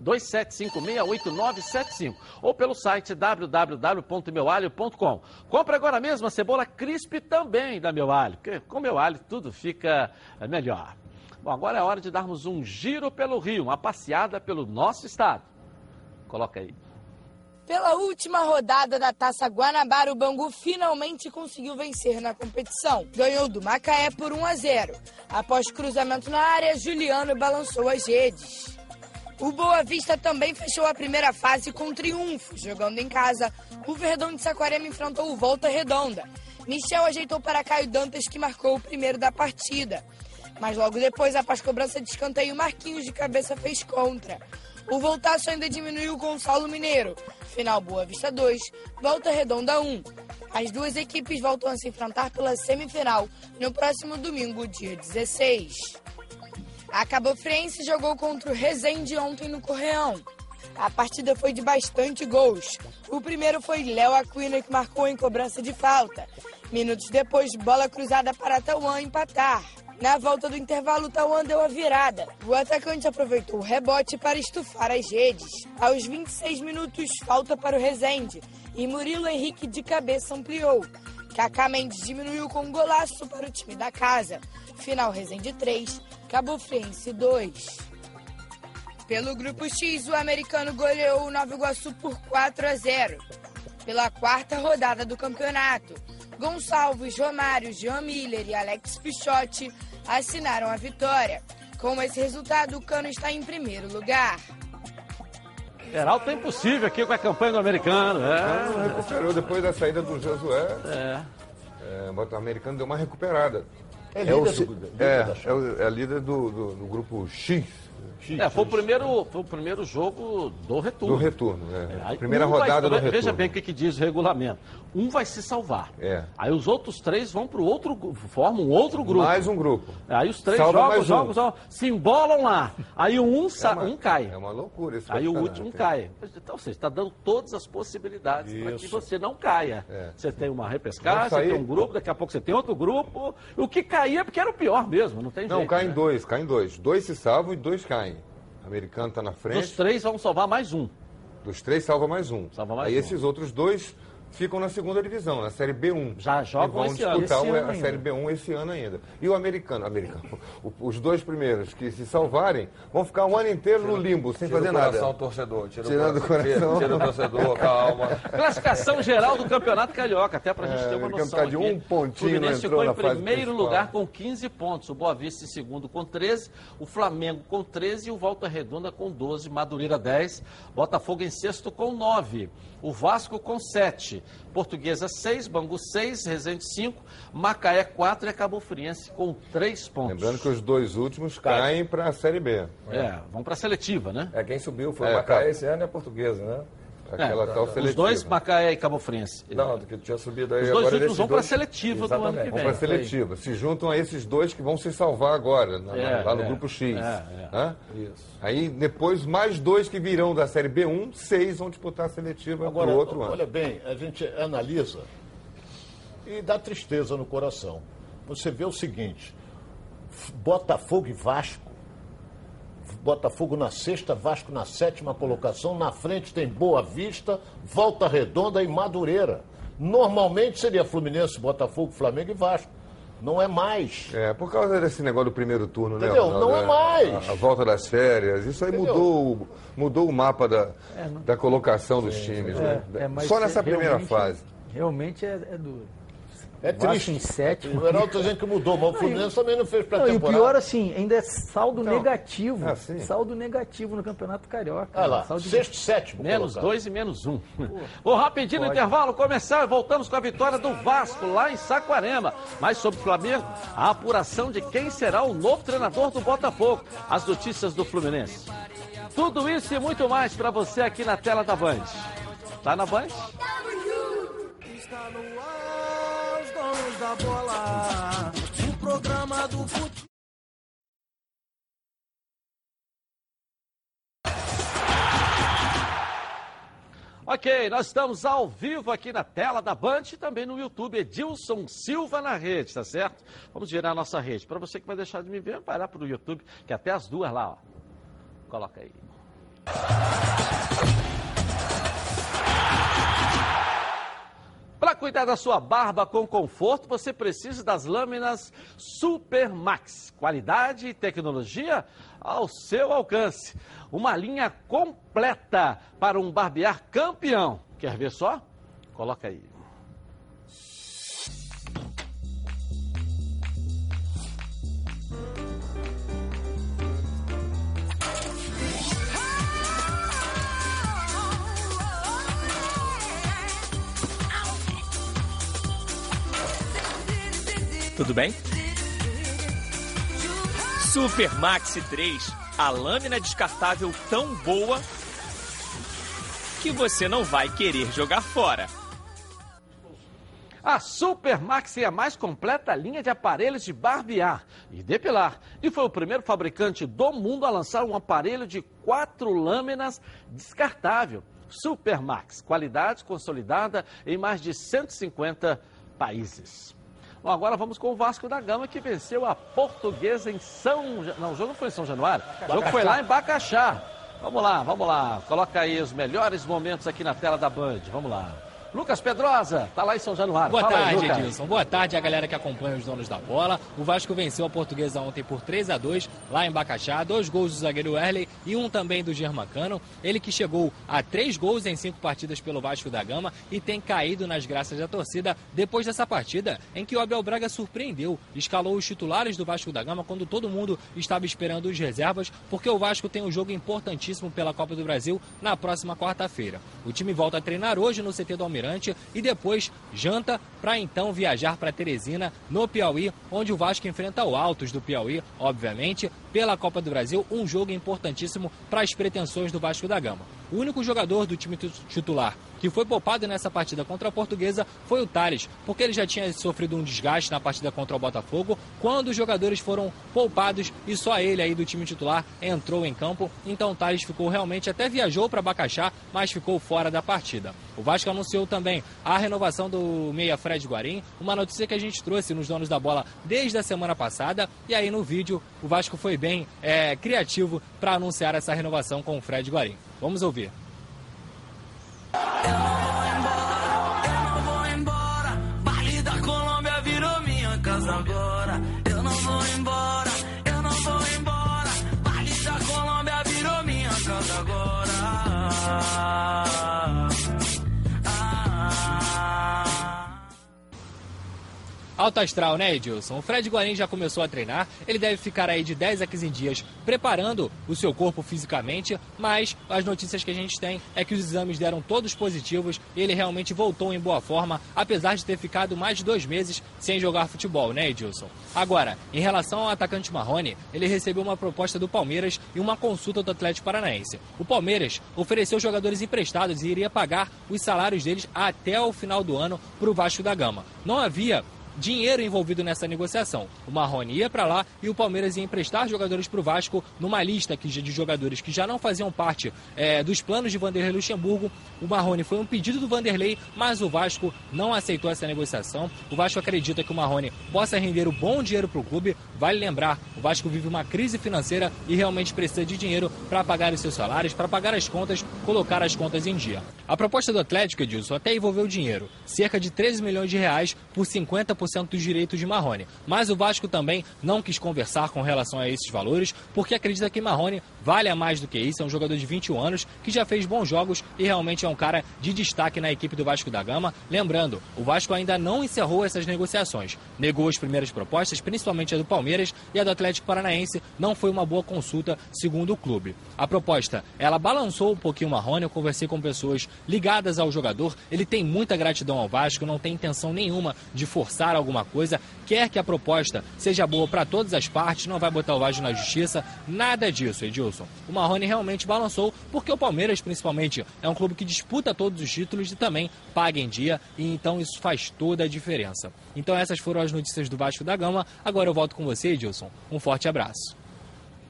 27568975 ou pelo site www.meualho.com. Compre agora mesmo a cebola crisp também da Meu Alho, porque com Meu Alho tudo fica eh, melhor. Bom, agora é hora de darmos um giro pelo Rio, uma passeada pelo nosso estado. Coloca aí. Pela última rodada da Taça Guanabara, o Bangu finalmente conseguiu vencer na competição. Ganhou do Macaé por 1 a 0. Após cruzamento na área, Juliano balançou as redes. O Boa Vista também fechou a primeira fase com triunfo. Jogando em casa, o Verdão de Saquarema enfrentou o Volta Redonda. Michel ajeitou para Caio Dantas, que marcou o primeiro da partida. Mas logo depois, após cobrança de escanteio, Marquinhos de cabeça fez contra. O voltaço ainda diminuiu o Saulo Mineiro. Final Boa Vista 2, Volta Redonda 1. As duas equipes voltam a se enfrentar pela semifinal no próximo domingo, dia 16. A Cabo Friense jogou contra o Resende ontem no Correão. A partida foi de bastante gols. O primeiro foi Léo Aquino que marcou em cobrança de falta. Minutos depois, bola cruzada para Tauan empatar. Na volta do intervalo, Tauan deu a virada. O atacante aproveitou o rebote para estufar as redes. Aos 26 minutos, falta para o Rezende. E Murilo Henrique de cabeça ampliou. Kaká Mendes diminuiu com um golaço para o time da casa. Final Rezende 3, Cabo Friense 2. Pelo grupo X, o americano goleou o Nova Iguaçu por 4 a 0. Pela quarta rodada do campeonato, Gonçalves, Romário, Jean Miller e Alex Pichotti assinaram a vitória. Com esse resultado, o Cano está em primeiro lugar. Geraldo tá impossível aqui com a campanha do americano. É. Não, recuperou depois da saída do Josué. É. É, o americano deu uma recuperada. É o, líder se- do- líder é, da é, o- é líder do, do- do grupo X. É, foi o primeiro, foi o primeiro jogo do retorno. Do retorno, é. Aí Primeira vai- rodada do Veja retorno. bem o que, que diz o regulamento. Um vai se salvar. É. Aí os outros três vão para o outro, formam um outro grupo. Mais um grupo. Aí os três Salva jogam, mais um. jogam, jogam, se embolam lá. Aí um, sa- uma- um cai. É uma loucura esse Aí o último cai. Então, você está dando todas as possibilidades para que Isso. você não caia. É. Você tem uma repescagem, você tem um grupo, daqui a pouco você tem outro grupo. O que caía é porque era o pior mesmo, não tem Não, jeito. caem né? dois, caem dois. Dois se salvam e dois caem. O americano está na Dos frente. três vão salvar mais um. Dos três salva mais um. Salva mais Aí um. esses outros dois ficam na segunda divisão, na Série B1. Já jogam e vão esse ano. disputar Esse ano a ainda. Série B1 esse ano ainda. E o americano, americano o- os dois primeiros que se salvarem vão ficar um ano inteiro no limbo, sem Tira fazer nada. coração, torcedor. Tira o Tirando o coração. coração. Tira, tira o torcedor, calma. Classificação geral do Campeonato Carioca, até pra gente É, ter uma noção campeonato de aqui. um pontinho o Fluminense ficou em primeiro principal. lugar com 15 pontos, o Boa Vista em segundo com 13, o Flamengo com 13 e o Volta Redonda com 12, Madureira 10, Botafogo em sexto com 9, o Vasco com 7, Portuguesa 6, Bangu 6, Resende 5, Macaé 4 e a Cabo Friense com 3 pontos. Lembrando que os dois últimos caem para a Série B. É, vão pra seletiva, né? É, quem subiu foi É, o Macaé tá. esse ano e a portuguesa, né? Aquela É, tal seletiva. Os dois, Macaé e Cabo Friense. Não, do que tinha subido aí Os dois últimos vão pra dois- seletiva do ano que Exatamente. vem. Vão para a seletiva. Se juntam a esses dois que vão se salvar agora, na- É, lá no é, grupo X. é, é. Hã? Isso. Aí depois mais dois que virão da Série B1, seis vão disputar a seletiva Agora, para o outro ano. olha bem, a gente analisa e dá tristeza no coração. Você vê o seguinte: Botafogo e Vasco. Botafogo na sexta, Vasco na sétima colocação. Na frente tem Boa Vista, Volta Redonda e Madureira. Normalmente seria Fluminense, Botafogo, Flamengo e Vasco. Não é mais. É, por causa desse negócio do primeiro turno, né? Entendeu? Ronaldo? Não é mais. A, a volta das férias, isso aí Entendeu? mudou, o- mudou o mapa da, da colocação dos times, né? É, mas Só nessa primeira realmente- fase. Realmente é, é duro. É triste. em sétimo. O Heraldo está dizendo que mudou, mas o Fluminense também não fez Não, e o pior, assim, ainda é saldo Então, negativo. sim. saldo negativo no Campeonato Carioca. Olha lá, Saldo de- sexto, sétimo. Menos colocado. dois e menos um. Vou rapidinho no intervalo começar e voltamos com a vitória do Vasco lá em Saquarema. Mas sobre o Flamengo, a apuração de quem será o novo treinador do Botafogo. As notícias do Fluminense. Tudo isso e muito mais para você aqui na tela da Band. Tá na Band? Está no ar, donos da bola. O programa do futebol. Ok, nós estamos ao vivo aqui na tela da Band e também no YouTube. Edilson Silva na rede, tá certo? Vamos virar a nossa rede. Para você que vai deixar de me ver, vai lá pro YouTube, que até as duas lá, ó. Coloca aí. Para cuidar da sua barba com conforto, você precisa das lâminas Super Max. Qualidade e tecnologia ao seu alcance. Uma linha completa para um barbear campeão. Quer ver só? Coloca aí. Tudo bem? Super Maxi 3, a lâmina descartável tão boa que você não vai querer jogar fora. A Super Max é a mais completa linha de aparelhos de barbear e depilar. E foi o primeiro fabricante do mundo a lançar um aparelho de quatro lâminas descartável. Super Max, qualidade consolidada em mais de 150 países. Bom, agora vamos com o Vasco da Gama, que venceu a Portuguesa em São... Não, o jogo não foi em São Januário, o jogo foi lá em Bacaxá. Vamos lá, vamos lá. Coloca aí os melhores momentos aqui na tela da Band. Vamos lá. Lucas Pedrosa, tá lá em São Januário. Boa Fala tarde, aí. Edilson. Boa tarde a galera que acompanha os donos da bola. O Vasco venceu a Portuguesa ontem por 3 a 2 lá em Bacaxá. Dois gols do zagueiro Werley e um também do Germacano. Ele que chegou a três gols em cinco partidas pelo Vasco da Gama e tem caído nas graças da torcida depois dessa partida em que o Abel Braga surpreendeu. Escalou os titulares do Vasco da Gama quando todo mundo estava esperando os reservas, porque o Vasco tem um jogo importantíssimo pela Copa do Brasil na próxima quarta-feira. O time volta a treinar hoje no CT do Almirante e depois janta para então viajar para Teresina, no Piauí, onde o Vasco enfrenta o Altos do Piauí, obviamente, pela Copa do Brasil, um jogo importantíssimo para as pretensões do Vasco da Gama. O único jogador do time titular que foi poupado nessa partida contra a Portuguesa foi o Thales, porque ele já tinha sofrido um desgaste na partida contra o Botafogo, quando os jogadores foram poupados e só ele aí do time titular entrou em campo. Então o Thales ficou realmente, até viajou para Bacaxá, mas ficou fora da partida. O Vasco anunciou também a renovação do meia Fred Guarim, uma notícia que a gente trouxe nos donos da bola desde a semana passada. E aí no vídeo o Vasco foi bem é, criativo para anunciar essa renovação com o Fred Guarim. Vamos ouvir. Alto astral, né, Edilson? O Fred Guarim já começou a treinar. Ele deve ficar aí de 10 a 15 dias preparando o seu corpo fisicamente. Mas as notícias que a gente tem é que os exames deram todos positivos e ele realmente voltou em boa forma, apesar de ter ficado mais de dois meses sem jogar futebol, né, Edilson? Agora, em relação ao atacante Marrone, ele recebeu uma proposta do Palmeiras e uma consulta do Atlético Paranaense. O Palmeiras ofereceu jogadores emprestados e iria pagar os salários deles até o final do ano para o Vasco da Gama. Não havia dinheiro envolvido nessa negociação. O Marrone ia para lá e o Palmeiras ia emprestar jogadores para o Vasco numa lista que, de jogadores que já não faziam parte é, dos planos de Vanderlei Luxemburgo. O Marrone foi um pedido do Vanderlei, mas o Vasco não aceitou essa negociação. O Vasco acredita que o Marrone possa render o bom dinheiro para o clube. Vale lembrar, o Vasco vive uma crise financeira e realmente precisa de dinheiro para pagar os seus salários, para pagar as contas, colocar as contas em dia. A proposta do Atlético, Edilson, até envolveu dinheiro, cerca de 13 milhões de reais por 50% dos direitos de Marrone. Mas o Vasco também não quis conversar com relação a esses valores, porque acredita que Marrone vale a mais do que isso. É um jogador de 21 anos que já fez bons jogos e realmente é um cara de destaque na equipe do Vasco da Gama. Lembrando, o Vasco ainda não encerrou essas negociações. Negou as primeiras propostas, principalmente a do Palmeiras e a do Atlético Paranaense. Não foi uma boa consulta, segundo o clube. A proposta, ela balançou um pouquinho Marrone. Eu conversei com pessoas ligadas ao jogador. Ele tem muita gratidão ao Vasco, não tem intenção nenhuma de forçar alguma coisa, quer que a proposta seja boa para todas as partes, não vai botar o Vasco na justiça, nada disso, Edilson. O Marrone realmente balançou, porque o Palmeiras, principalmente, é um clube que disputa todos os títulos e também paga em dia, e então isso faz toda a diferença. Então essas foram as notícias do Vasco da Gama. Agora eu volto com você, Edilson. Um forte abraço.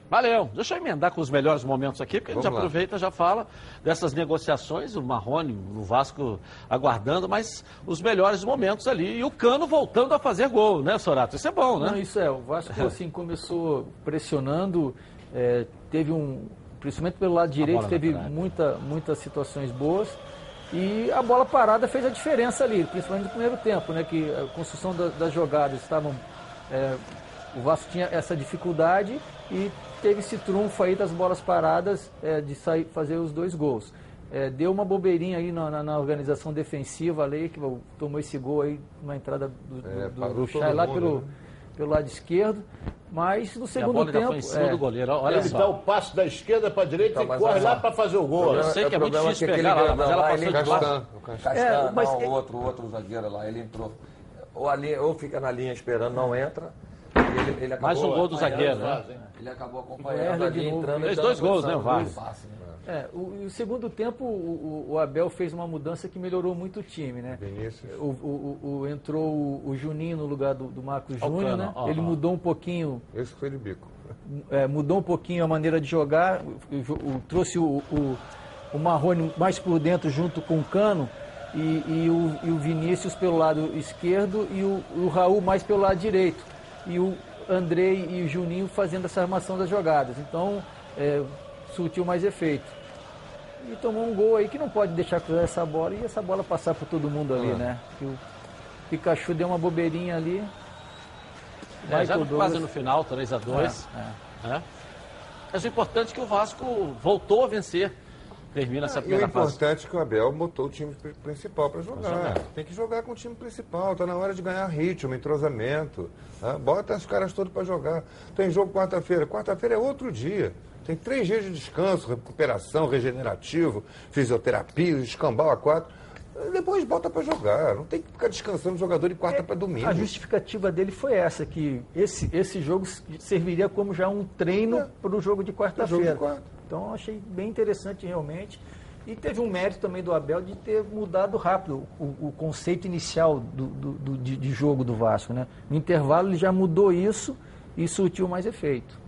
Valeu. Deixa eu emendar com os melhores momentos aqui, porque a gente Vamos lá. aproveita e já fala dessas negociações, o Marrone, o Vasco aguardando, mas os melhores momentos ali. E o Cano voltando a fazer gol, né, Sorato? Isso é bom, né? Não, isso é. O Vasco assim começou pressionando, é, teve um, principalmente pelo lado direito, teve muita, muitas situações boas. E a bola parada fez a diferença ali, principalmente no primeiro tempo, né? Que a construção da- das jogadas estavam. é, o Vasco tinha essa dificuldade e teve esse trunfo aí das bolas paradas é, de sair, fazer os dois gols. É, deu uma bobeirinha aí na, na- na organização defensiva ali, que tomou esse gol aí, uma entrada do, do, É, do, do Chay lá mundo, pelo, né? pelo lado esquerdo. Mas no segundo bola ainda tempo. foi em cima é, do goleiro, olha Ele só. dá o passo da esquerda para a direita Então, e mas corre lá para fazer o gol. Eu sei que é muito difícil pegar lá, mas ela lá, passou de bola. O Castan. É, mas não, é- o outro, o outro zagueiro lá, ele entrou. Ou, a linha, ou fica na linha esperando, não entra. Ele, ele acabou Mais um gol do zagueiro, né? Ele acabou acompanhando Erle ali, entrando. Fez e dois gols, né, o no Vasco? passe, né? É, o, o segundo tempo o, o- Abel fez uma mudança que melhorou muito o time, né? Vinícius. O, o- o- entrou o, o Juninho no lugar do, do Marcos Júnior, né? ó, Ele ó. mudou um pouquinho, Esse foi de bico. é, mudou um pouquinho a maneira de jogar, o- o- o- trouxe o, o, o Marrone mais por dentro junto com o Cano e, e o, e o Vinícius pelo lado esquerdo e o, o Raul mais pelo lado direito. E o Andrei e o Juninho fazendo essa armação das jogadas. Então, é, surtiu mais efeito. E tomou um gol aí que não pode deixar cruzar essa bola e essa bola passar por todo mundo ali, Ah. né? Que o Pikachu deu uma bobeirinha ali. É, já no- quase no final, 3x2. É, né? Mas o importante é que o Vasco voltou a vencer. Termina essa E o primeira fase. importante é que o Abel botou o time pri- principal para jogar. jogar. Tem que jogar com o time principal. Está na hora de ganhar ritmo, entrosamento. tá? Bota os caras todos para jogar. Tem jogo quarta-feira. Quarta-feira é outro dia. Tem três dias de descanso, recuperação, regenerativo, fisioterapia, escambau a quatro. Depois bota para jogar. Não tem que ficar descansando o jogador de quarta para domingo. A justificativa dele foi essa, que esse, esse jogo serviria como já um treino para o jogo de É. quarta-feira. Então eu achei bem interessante realmente. E teve um mérito também do Abel de ter mudado rápido o, o conceito inicial do, do- do- de, de jogo do Vasco. Né? No intervalo ele já mudou isso e surtiu mais efeito.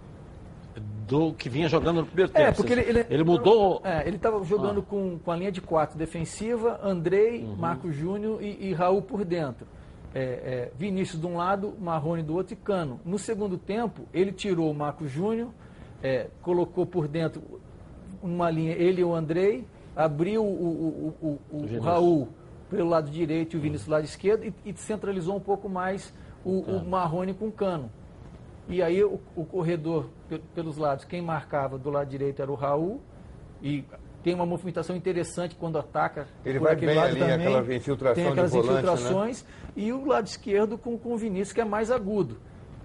Do que vinha jogando no primeiro tempo. É, porque ele, ele, ele mudou. É, ele estava jogando Ah. com, com a linha de quatro defensiva, Andrei, Uhum. Marco Júnior e, e Raul por dentro. É, é, Vinícius de um lado, Marrone do outro e Cano. No segundo tempo, ele tirou o Marco Júnior, é, colocou por dentro uma linha, ele e o Andrei, abriu o, o, o, o-. Raul pelo lado direito e o Vinícius do lado esquerdo e, e centralizou um pouco mais o, o Marrone com o Cano. E aí o, o corredor pe- pelos lados, quem marcava do lado direito era o Raul. E tem uma movimentação interessante quando ataca. Ele por vai aquele bem lado ali, também. aquela infiltração Tem de aquelas volante, né? infiltrações. E o lado esquerdo com, com o Vinícius, que é mais agudo.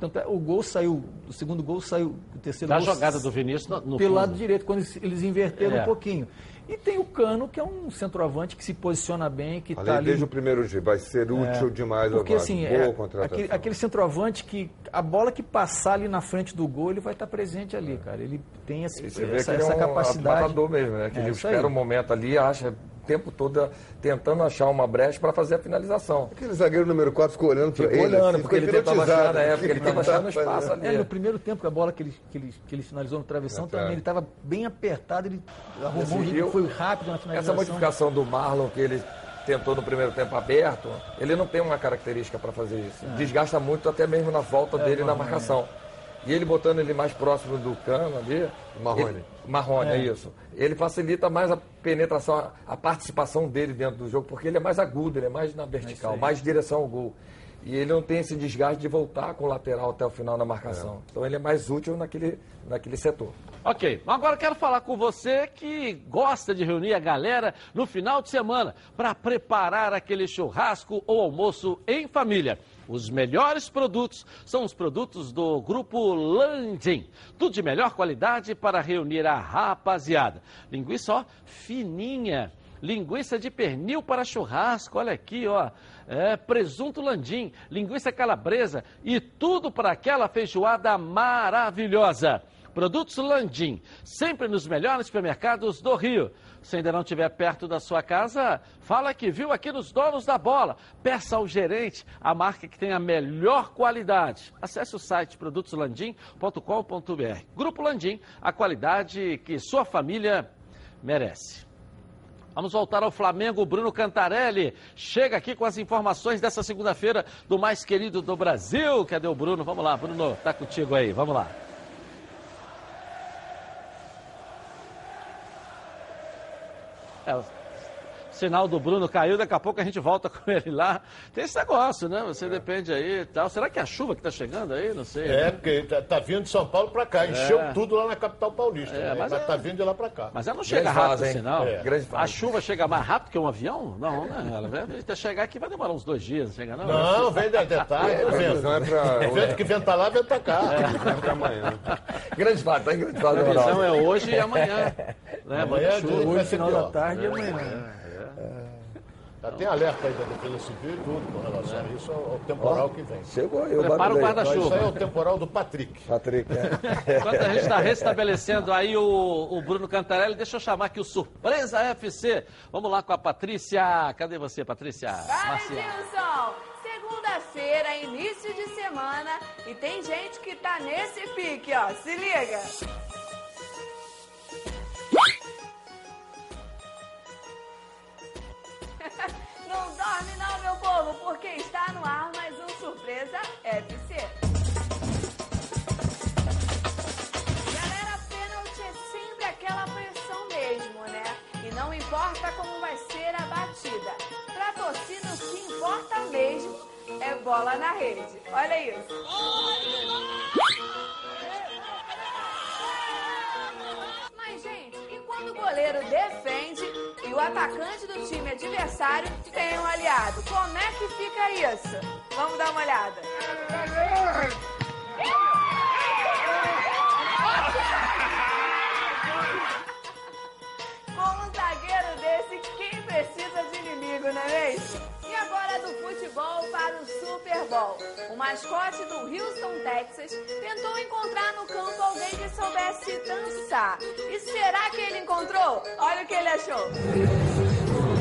Tanto é, o gol saiu, o segundo gol saiu, o terceiro Da gol jogada do Vinícius no, no pelo fundo. lado direito, quando eles, eles inverteram É. um pouquinho. E tem o Cano, que é um centroavante que se posiciona bem, que está ali desde o primeiro dia. Vai ser útil demais ao porque assim, Boa é, contratação. aquele, aquele centroavante que a bola que passar ali na frente do gol, ele vai estar presente ali, cara. Ele tem esse, Você vê essa, ele é essa um capacidade. mesmo, né? Que É, ele espera aí. um momento ali, acha o tempo todo tentando achar uma brecha para fazer a finalização. Aquele zagueiro número 4 ficou olhando para Ficou ele. olhando, assim, porque ele tentava achar na época, ele estava achando espaço ali. É, no primeiro tempo, a bola que ele, que ele, que ele finalizou no travessão É, também, ele estava bem apertado, ele arrumou um jeito, foi rápido na finalização. Essa modificação do Marlon que ele tentou no primeiro tempo aberto, ele não tem uma característica para fazer isso. É. Desgasta muito até mesmo na volta É, dele na marcação. E ele botando ele mais próximo do cano ali. Marrone. ele- Marrone, é. É. isso. Ele facilita mais a penetração, a, participação dele dentro do jogo, porque ele é mais agudo, ele é mais na vertical, aí. mais direção ao gol. E ele não tem esse desgaste de voltar com o lateral até o final na marcação. Então ele é mais útil naquele, naquele setor. Ok, agora quero falar com você que gosta de reunir a galera no final de semana para preparar aquele churrasco ou almoço em família. Os melhores produtos são os produtos do Grupo Landim. Tudo de melhor qualidade para reunir a rapaziada. Linguiça, ó, fininha. Linguiça de pernil para churrasco, olha aqui, ó. É, presunto landim, linguiça calabresa e tudo para aquela feijoada maravilhosa. Produtos Landim, sempre nos melhores supermercados do Rio. Se ainda não estiver perto da sua casa, fala que viu aqui nos Donos da Bola. Peça ao gerente a marca que tem a melhor qualidade. Acesse o site produtoslandim.com.br. Grupo Landim, a qualidade que sua família merece. Vamos voltar ao Flamengo. Bruno Cantarelli chega aqui com as informações dessa segunda-feira do mais querido do Brasil. Cadê o Bruno? Vamos lá, Bruno, tá contigo aí. Vamos lá. É, sinal do Bruno caiu, daqui a pouco a gente volta com ele lá. Tem esse negócio, né? Você depende aí e tal. Será que é a chuva que tá chegando aí? Não sei. É, né? porque tá, tá vindo de São Paulo pra cá. Encheu É. tudo lá na capital paulista. É, né? mas mas é- tá vindo de lá pra cá. Mas ela não chega Grande rápido fase, assim. É. Grande A fase. chuva chega mais rápido que um avião? Não, né? Ela vai até chegar aqui vai demorar uns dois dias, não chega não? Não, vem de detalhe, É, o vento. previsão é pra- O vento que venta lá, venta cá. É pra amanhã. Grande fato, tá em grande fato. A previsão Ronaldo. é hoje e amanhã. Né? Amanhã chuva. vai ser final da pior. tarde e É, amanhã. Já tem alerta aí da Defesa Civil e tudo com relação a isso, ao temporal que vem. Chegou aí o Prepara o guarda-chuva. Então, isso aí é o temporal do Patrick. Patrick, é. Enquanto a gente está restabelecendo aí o, o Bruno Cantarelli, deixa eu chamar aqui o Surpresa FC. Vamos lá com a Patrícia. Cadê você, Patrícia? Marcial. Edilson! Segunda-feira, início de semana, e tem gente que tá nesse pique, ó. Se liga! Não dorme não, meu povo, porque está no ar mais um Surpresa FC. Galera, pênalti é sempre aquela pressão mesmo, né? E não importa como vai ser a batida. Pra torcida, o que importa mesmo é bola na rede. Olha isso. Mas, gente, e quando o goleiro defende o atacante do time adversário tem um aliado? Como é que fica isso? Vamos dar uma olhada. Com um zagueiro desse, quem precisa de inimigo, não é mesmo? Agora do futebol para o Super Bowl. O mascote do Houston, Texas, tentou encontrar no campo alguém que soubesse dançar. E será que ele encontrou? Olha o que ele achou.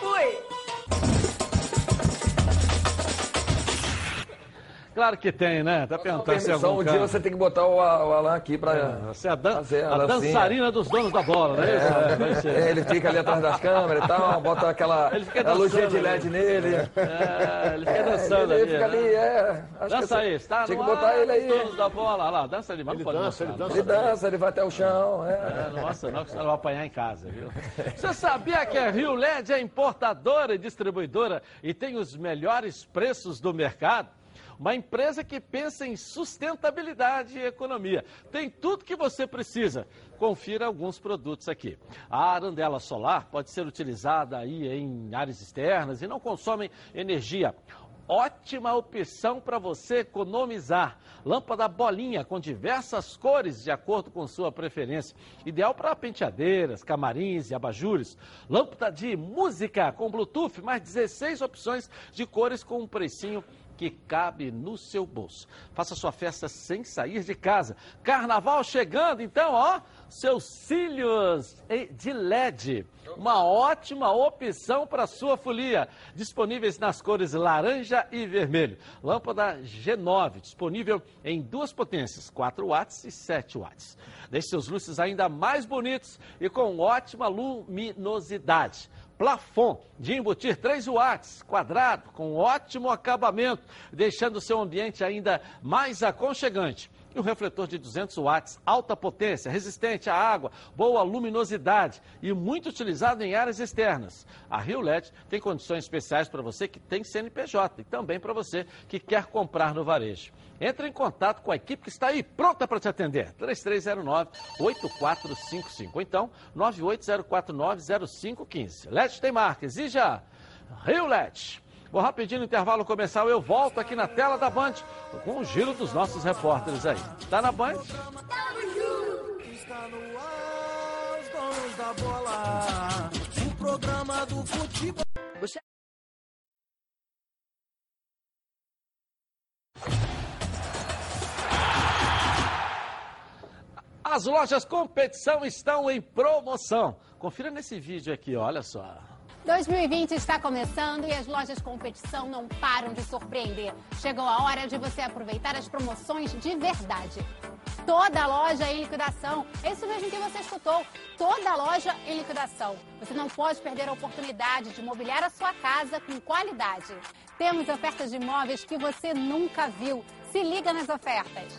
Fui! Claro que tem, né? Tá perguntando se é Permissão, algum um dia você tem que botar o, o Alan aqui pra Você é a, dan fazer a, dançarina dos donos da bola, não é isso? É, vai ser. É, ele fica ali atrás das câmeras e tal, bota aquela Ele fica luzinha de LED nele. É, ele fica É, dançando ele ali. fica né? ali, é. Acho Dança que aí, está Tinha que botar ar, ele aí. os donos da bola. Lá, dança ali, mas não Ele pode dança, ele não. Ele dança, ele vai até o chão. É. É, nossa, não, que você vai apanhar em casa, viu? Você sabia que a Rio LED é importadora e distribuidora e tem os melhores preços do mercado? Uma empresa que pensa em sustentabilidade e economia. Tem tudo que você precisa. Confira alguns produtos aqui. A arandela solar pode ser utilizada aí em áreas externas e não consome energia. Ótima opção para você economizar. Lâmpada bolinha com diversas cores de acordo com sua preferência. Ideal para penteadeiras, camarins e abajures. Lâmpada de música com Bluetooth, mais 16 opções de cores com um precinho que cabe no seu bolso. Faça sua festa sem sair de casa. Carnaval chegando, então, ó, seus cílios de LED. Uma ótima opção para sua folia. Disponíveis nas cores laranja e vermelho. Lâmpada G9, disponível em duas potências, 4 watts e 7 watts. Deixe seus luzes ainda mais bonitos e com ótima luminosidade. Plafon de embutir 3 watts, quadrado, com ótimo acabamento, deixando seu ambiente ainda mais aconchegante. E um refletor de 200 watts, alta potência, resistente à água, boa luminosidade e muito utilizado em áreas externas. A Rio LED tem condições especiais para você que tem CNPJ e também para você que quer comprar no varejo. Entre em contato com a equipe que está aí pronta para te atender. 3309-8455. Então, 980490515. LED tem marca. Exija Rio LED. Vou rapidinho no intervalo comercial, eu volto aqui na tela da Band com o giro dos nossos repórteres aí. Tá na Band? Está no ar, os donos da bola. O programa do futebol. As lojas competição estão em promoção. Confira nesse vídeo aqui, olha só. 2020 está começando e as lojas competição não param de surpreender. Chegou a hora de você aproveitar as promoções de verdade. Toda loja em liquidação. É isso mesmo que você escutou. Toda loja em liquidação. Você não pode perder a oportunidade de mobiliar a sua casa com qualidade. Temos ofertas de imóveis que você nunca viu. Se liga nas ofertas.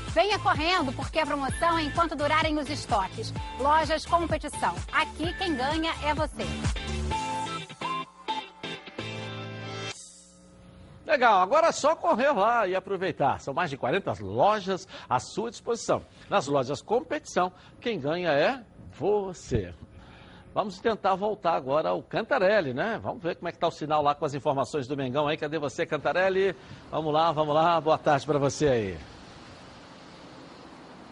Venha correndo, porque a promoção é enquanto durarem os estoques. Lojas Competição. Aqui quem ganha é você. Legal, agora é só correr lá e aproveitar. São mais de 40 lojas à sua disposição. Nas lojas competição, quem ganha é você. Vamos tentar voltar agora ao Cantarelli, né? Vamos ver como é que está o sinal lá com as informações do Mengão aí. Cadê você, Cantarelli? Vamos lá, vamos lá. Boa tarde para você aí.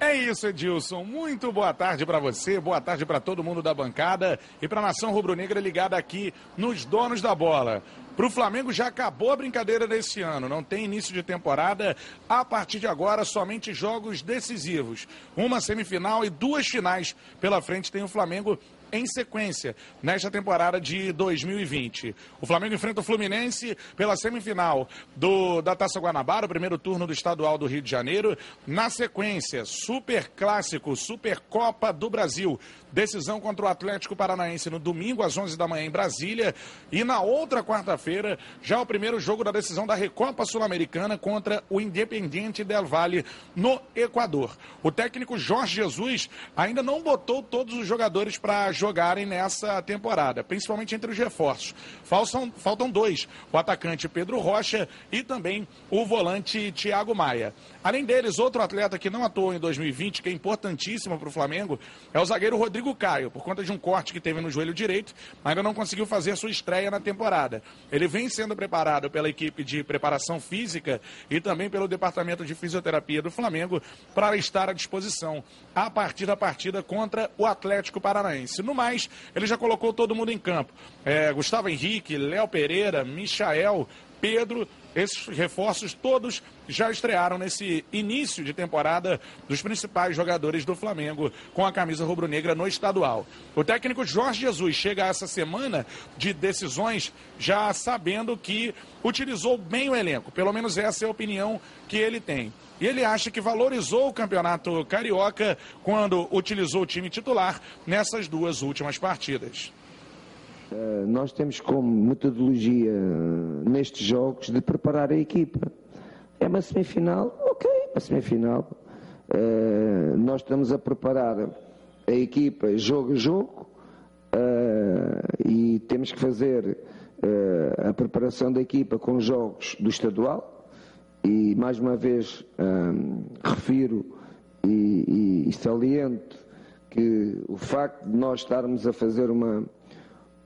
É isso, Edilson. Muito boa tarde para você, boa tarde para todo mundo da bancada e para a nação rubro-negra ligada aqui nos donos da bola. Para o Flamengo já acabou a brincadeira desse ano, não tem início de temporada. A partir de agora, somente jogos decisivos. Uma semifinal e duas finais pela frente tem o Flamengo em sequência nesta temporada de 2020. O Flamengo enfrenta o Fluminense pela semifinal do, da Taça Guanabara, o primeiro turno do estadual do Rio de Janeiro. Na sequência, Super Clássico, Super Copa do Brasil. Decisão contra o Atlético Paranaense no domingo às 11 da manhã em Brasília. E na outra quarta-feira, já o primeiro jogo da decisão da Recopa Sul-Americana contra o Independiente Del Valle no Equador. O técnico Jorge Jesus ainda não botou todos os jogadores para jogarem nessa temporada, principalmente entre os reforços. Faltam, faltam dois: o atacante Pedro Rocha e também o volante Thiago Maia. Além deles, outro atleta que não atuou em 2020, que é importantíssimo para o Flamengo, é o zagueiro Rodrigo Caio, por conta de um corte que teve no joelho direito, ainda não conseguiu fazer sua estreia na temporada. Ele vem sendo preparado pela equipe de preparação física e também pelo departamento de fisioterapia do Flamengo para estar à disposição a partir da partida contra o Atlético Paranaense. No mais, ele já colocou todo mundo em campo. É, Gustavo Henrique, Léo Pereira, Michael, Pedro, esses reforços todos já estrearam nesse início de temporada dos principais jogadores do Flamengo com a camisa rubro-negra no estadual. O técnico Jorge Jesus chega essa semana de decisões já sabendo que utilizou bem o elenco, pelo menos essa é a opinião que ele tem. E ele acha que valorizou o campeonato carioca quando utilizou o time titular nessas duas últimas partidas. Uh, nós temos como metodologia uh, nestes jogos de preparar a equipa. É uma semifinal, ok, uma semifinal. Uh, nós estamos a preparar a equipa jogo a jogo e temos que fazer a preparação da equipa com jogos do estadual. E mais uma vez refiro e, e, e saliento que o facto de nós estarmos a fazer uma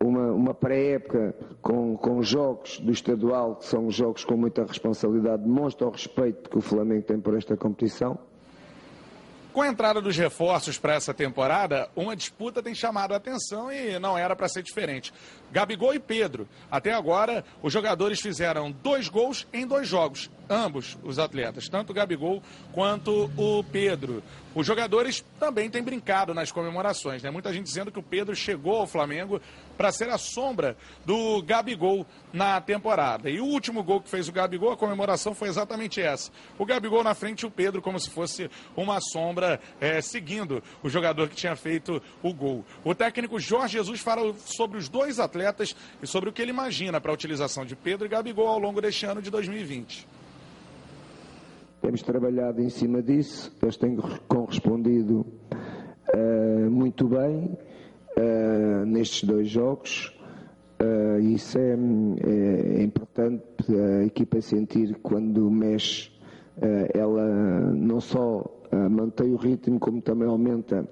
uma, uma pré-época com, com jogos do estadual, que são jogos com muita responsabilidade, demonstra o respeito que o Flamengo tem por esta competição. Com a entrada dos reforços para essa temporada, uma disputa tem chamado a atenção e não era para ser diferente. Gabigol e Pedro. Até agora, os jogadores fizeram dois gols em dois jogos, ambos os atletas, tanto o Gabigol quanto o Pedro. Os jogadores também têm brincado nas comemorações, né? Muita gente dizendo que o Pedro chegou ao Flamengo para ser a sombra do Gabigol na temporada. E o último gol que fez o Gabigol, a comemoração foi exatamente essa. O Gabigol na frente e o Pedro como se fosse uma sombra é, seguindo o jogador que tinha feito o gol. O técnico Jorge Jesus fala sobre os dois atletas e sobre o que ele imagina para a utilização de Pedro e Gabigol ao longo deste ano de 2020. Temos trabalhado em cima disso, eles têm correspondido uh, muito bem uh, nestes dois jogos. Uh, isso é, é, é, importante a equipa sentir quando mexe, ela não só mantém o ritmo, como também aumenta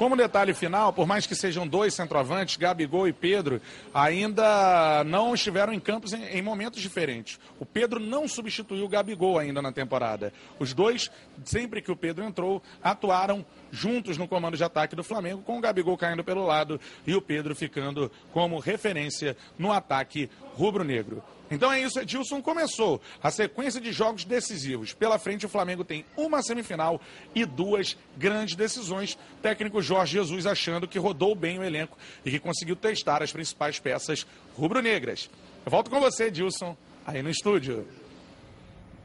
Como detalhe final, por mais que sejam dois centroavantes, Gabigol e Pedro, ainda não estiveram em campos em, em momentos diferentes. O Pedro não substituiu o Gabigol ainda na temporada. Os dois, sempre que o Pedro entrou, atuaram juntos no comando de ataque do Flamengo, com o Gabigol caindo pelo lado e o Pedro ficando como referência no ataque rubro-negro. Então é isso, Edilson começou a sequência de jogos decisivos. Pela frente, o Flamengo tem uma semifinal e duas grandes decisões. Técnico Jorge Jesus achando que rodou bem o elenco e que conseguiu testar as principais peças rubro-negras. Eu volto com você, Edilson, aí no estúdio.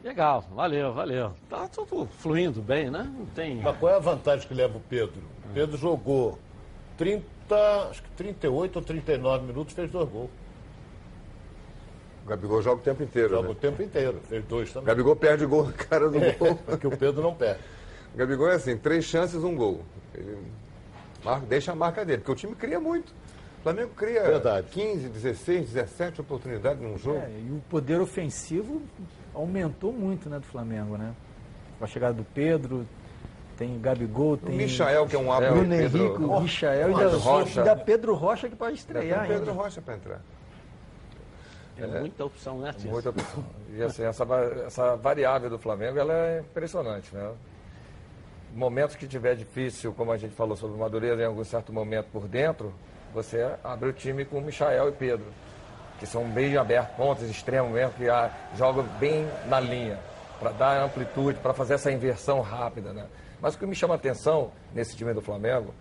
Legal, valeu, valeu. Tá tudo fluindo bem, né? Não tem. Mas qual é a vantagem que leva o Pedro? O Pedro jogou 30, acho que 38 ou 39 minutos, fez dois gols. O Gabigol joga o tempo inteiro. Joga né? o tempo inteiro, fez dois O também. Gabigol perde gol na cara do É, gol. que o Pedro não perde. O Gabigol é assim, três chances, um gol. Ele marca- deixa a marca dele, porque o time cria muito. O Flamengo cria Verdade. 15, 16, 17 oportunidades num jogo. É, e o poder ofensivo aumentou muito né, do Flamengo, né? Com a chegada do Pedro, tem Gabigol, tem. Michael, que é um abre- Bruno Henrique, o Michael e Pedro ainda, Rocha. ainda Pedro Rocha que pode Ainda estrear. tem o Pedro ainda. Rocha para entrar. É muita opção, né, Tia? Muita opção. E assim, essa, essa variável do Flamengo ela é impressionante, né? Momentos que tiver difícil, como a gente falou sobre o Madureira, em algum certo momento por dentro, você abre o time com o Michael e Pedro, que são bem abertos, pontos extremos mesmo, que ah, jogam bem na linha, para dar amplitude, para fazer essa inversão rápida, né? Mas o que me chama a atenção nesse time do Flamengo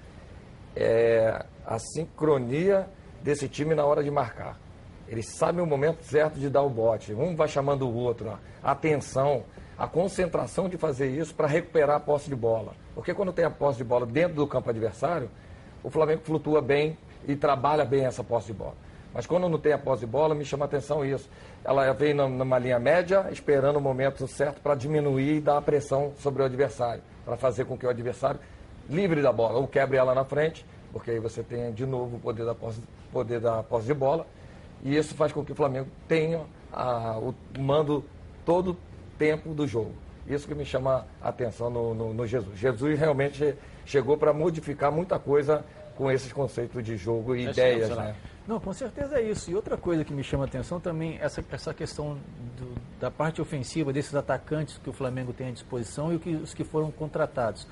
é a sincronia desse time na hora de marcar. Eles sabem o momento certo de dar o bote. Um vai chamando o outro. A atenção, a concentração de fazer isso para recuperar a posse de bola. Porque quando tem a posse de bola dentro do campo adversário, o Flamengo flutua bem e trabalha bem essa posse de bola. Mas quando não tem a posse de bola, me chama a atenção isso. Ela vem num- numa linha média, esperando o momento certo para diminuir e dar a pressão sobre o adversário, para fazer com que o adversário livre da bola, ou quebre ela na frente, porque aí você tem de novo o poder da posse, poder da posse de bola, e isso faz com que o Flamengo tenha a- o mando todo o tempo do jogo. Isso que me chama a atenção no, no- no Jesus. Jesus realmente chegou para modificar muita coisa com esses conceitos de jogo e É ideias, sensacional. né? Não, com certeza é isso. E outra coisa que me chama a atenção também, essa, essa questão do- da parte ofensiva desses atacantes que o Flamengo tem à disposição e o que- os que foram contratados.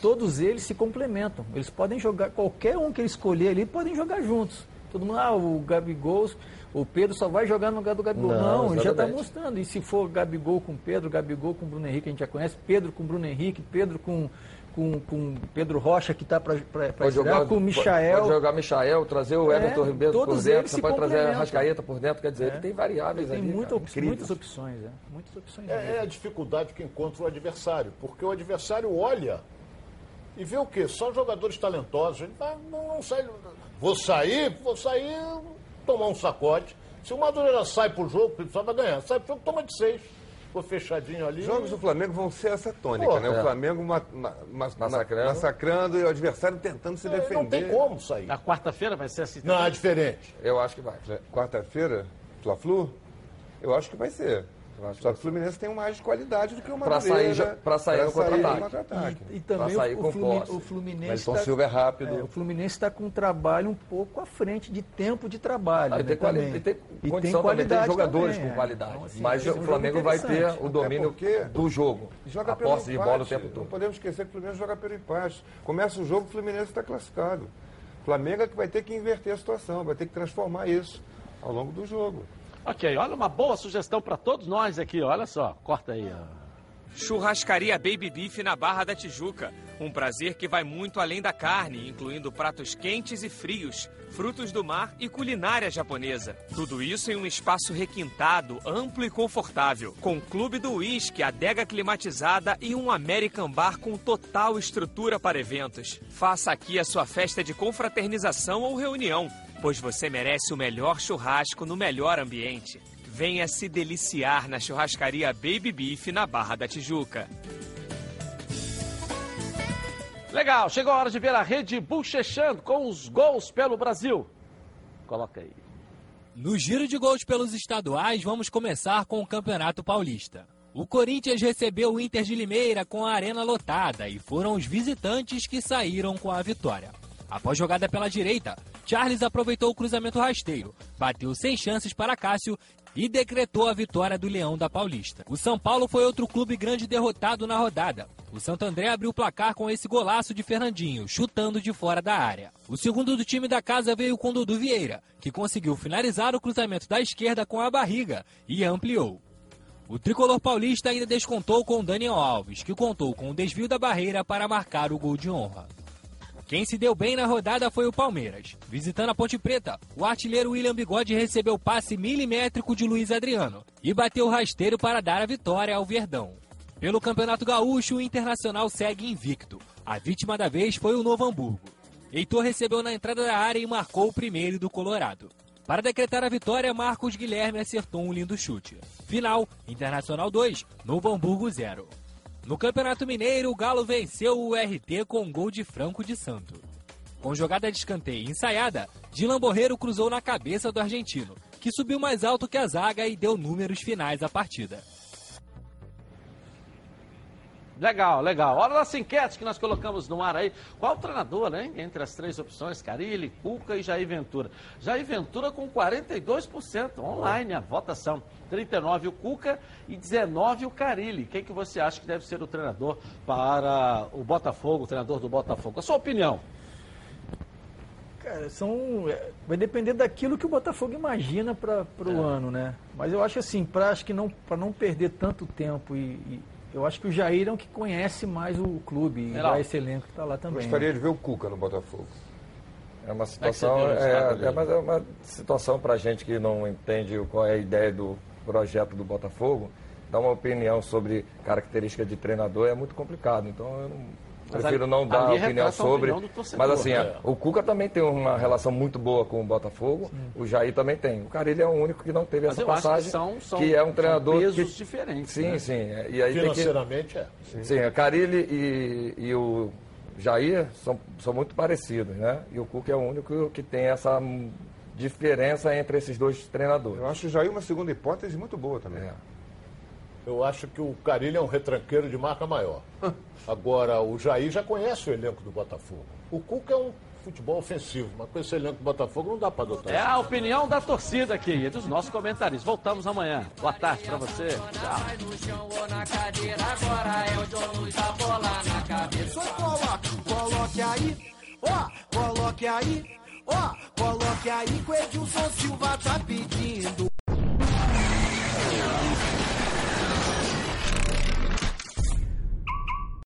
Todos eles se complementam. Eles podem jogar, qualquer um que ele escolher ali, podem jogar juntos. Todo mundo, ah, o Gabigol, o Pedro só vai jogar no lugar do Gabigol. Não, Não, ele já está mostrando. E se for Gabigol com Pedro, Gabigol com Bruno Henrique, a gente já conhece, Pedro com Bruno Henrique, Pedro com, com, com Pedro Rocha, que está para Pode jogar com o Michael. Pode jogar Michael, trazer o É, Everton Ribeiro por dentro, você pode trazer a. Rascaeta por dentro, quer dizer, É. ele tem variáveis Ele tem ali. muita cara, op- incríveis. muitas opções, é. Muitas opções. É, é a dificuldade que encontra o adversário, porque o adversário olha e vê o quê? Só jogadores talentosos. Ele não, não sai. Vou sair, vou sair, tomar um sacode. Se o Madureira sai pro jogo, o só vai ganhar. Sai pro jogo, toma de seis. Ficou fechadinho ali. Os jogos do Flamengo vão ser essa tônica, Pô, né? O é. Flamengo ma- ma- ma- Massacrando. massacrando e o adversário tentando se É, defender. não tem como sair. Na quarta-feira vai ser assim. Não, é diferente. Eu acho que vai. Quarta-feira, Fla-Flu, eu acho que vai ser. Só que o Fluminense tem mais qualidade do que o Pra Madureira. sair já- pra sair no contra-ataque. contra-ataque. E também Pra sair o, com o Flumi- posse. o Fluminense Nelson tá- Silva é rápido. é, o Fluminense está com um trabalho um pouco à frente de tempo de trabalho. Ah, e né, tem, quali- e tem E condição também, tem jogadores também, com é. qualidade. Então, assim, mas vai o Flamengo jogo vai ter o domínio porque do jogo. Joga a pelo posse de bola o empate. tempo Não todo. podemos esquecer que o Fluminense joga pelo empate. Começa o jogo, o Fluminense está classificado. O Flamengo é que vai ter que inverter a situação, vai ter que transformar isso ao longo do jogo. Ok, olha uma boa sugestão para todos nós aqui, olha só. Corta aí. Churrascaria Baby Beef na Barra da Tijuca. Um prazer que vai muito além da carne, incluindo pratos quentes e frios, frutos do mar e culinária japonesa. Tudo isso em um espaço requintado, amplo e confortável, com clube do uísque, adega climatizada e um American Bar com total estrutura para eventos. Faça aqui a sua festa de confraternização ou reunião, pois você merece o melhor churrasco no melhor ambiente. Venha se deliciar na churrascaria Baby Beef na Barra da Tijuca. Legal, chegou a hora de ver a rede bochechando com os gols pelo Brasil. Coloca aí. No giro de gols pelos estaduais, vamos começar com o Campeonato Paulista. O Corinthians recebeu o Inter de Limeira com a arena lotada e foram os visitantes que saíram com a vitória. Após jogada pela direita, Charles aproveitou o cruzamento rasteiro, bateu sem chances para Cássio e decretou a vitória do Leão da Paulista. O São Paulo foi outro clube grande derrotado na rodada. O Santo André abriu o placar com esse golaço de Fernandinho, chutando de fora da área. O segundo do time da casa veio com Dudu Vieira, que conseguiu finalizar o cruzamento da esquerda com a barriga e ampliou. O tricolor paulista ainda descontou com Daniel Alves, que contou com o desvio da barreira para marcar o gol de honra. Quem se deu bem na rodada foi o Palmeiras. Visitando a Ponte Preta, o artilheiro William Bigode recebeu passe milimétrico de Luiz Adriano e bateu rasteiro para dar a vitória ao Verdão. Pelo Campeonato Gaúcho, o Internacional segue invicto. A vítima da vez foi o Novo Hamburgo. Heitor recebeu na entrada da área e marcou o primeiro do Colorado. Para decretar a vitória, Marcos Guilherme acertou um lindo chute. Final, Internacional 2, Novo Hamburgo 0. No Campeonato Mineiro, o Galo venceu o RT com um gol de Franco de Santo. Com jogada de escanteio ensaiada, Dilan Borreiro cruzou na cabeça do argentino, que subiu mais alto que a zaga e deu números finais à partida. Legal, legal. Hora das enquetes que nós colocamos no ar aí. Qual o treinador, né? Entre as três opções, Carilli, Cuca e Jair Ventura. Jair Ventura com 42%, online a votação. 39 o Cuca e 19 o Carilli. Quem que você acha que deve ser o treinador para o Botafogo, o treinador do Botafogo? A sua opinião? Cara, são, é, vai depender daquilo que o Botafogo imagina para o é. ano, né? Mas eu acho assim, para não para não perder tanto tempo e, e eu acho que o Jair é o que conhece mais o clube e é esse elenco que está lá também. Gostaria né? de ver o Cuca no Botafogo. É uma situação, é, é, mas é uma situação para gente que não entende qual é a ideia do projeto do Botafogo. Dar uma opinião sobre característica de treinador é muito complicado. Então eu não, Prefiro não dar opinião sobre. Opinião mas assim, é. o Cuca também tem uma relação muito boa com o Botafogo. Sim. O Jair também tem. O Carilho é o único que não teve mas essa passagem. Que, são, são, que é um treinador. pesos que... diferentes. Sim, né? sim. É. E aí Financeiramente que... é. Sim, sim o Carilho e, e o Jair são, são muito parecidos, né? E o Cuca é o único que tem essa diferença entre esses dois treinadores. Eu acho o Jair uma segunda hipótese muito boa também. É. Eu acho que o Carilho é um retranqueiro de marca maior. Agora, o Jair já conhece o elenco do Botafogo. O Cuca é um futebol ofensivo, mas com esse elenco do Botafogo não dá para adotar. É a opinião da torcida aqui e dos nossos comentários. Voltamos amanhã. Boa tarde para você. Tchau. Coloque aí, ó, coloque aí, ó, coloque aí que o Edilson Silva tá pedindo.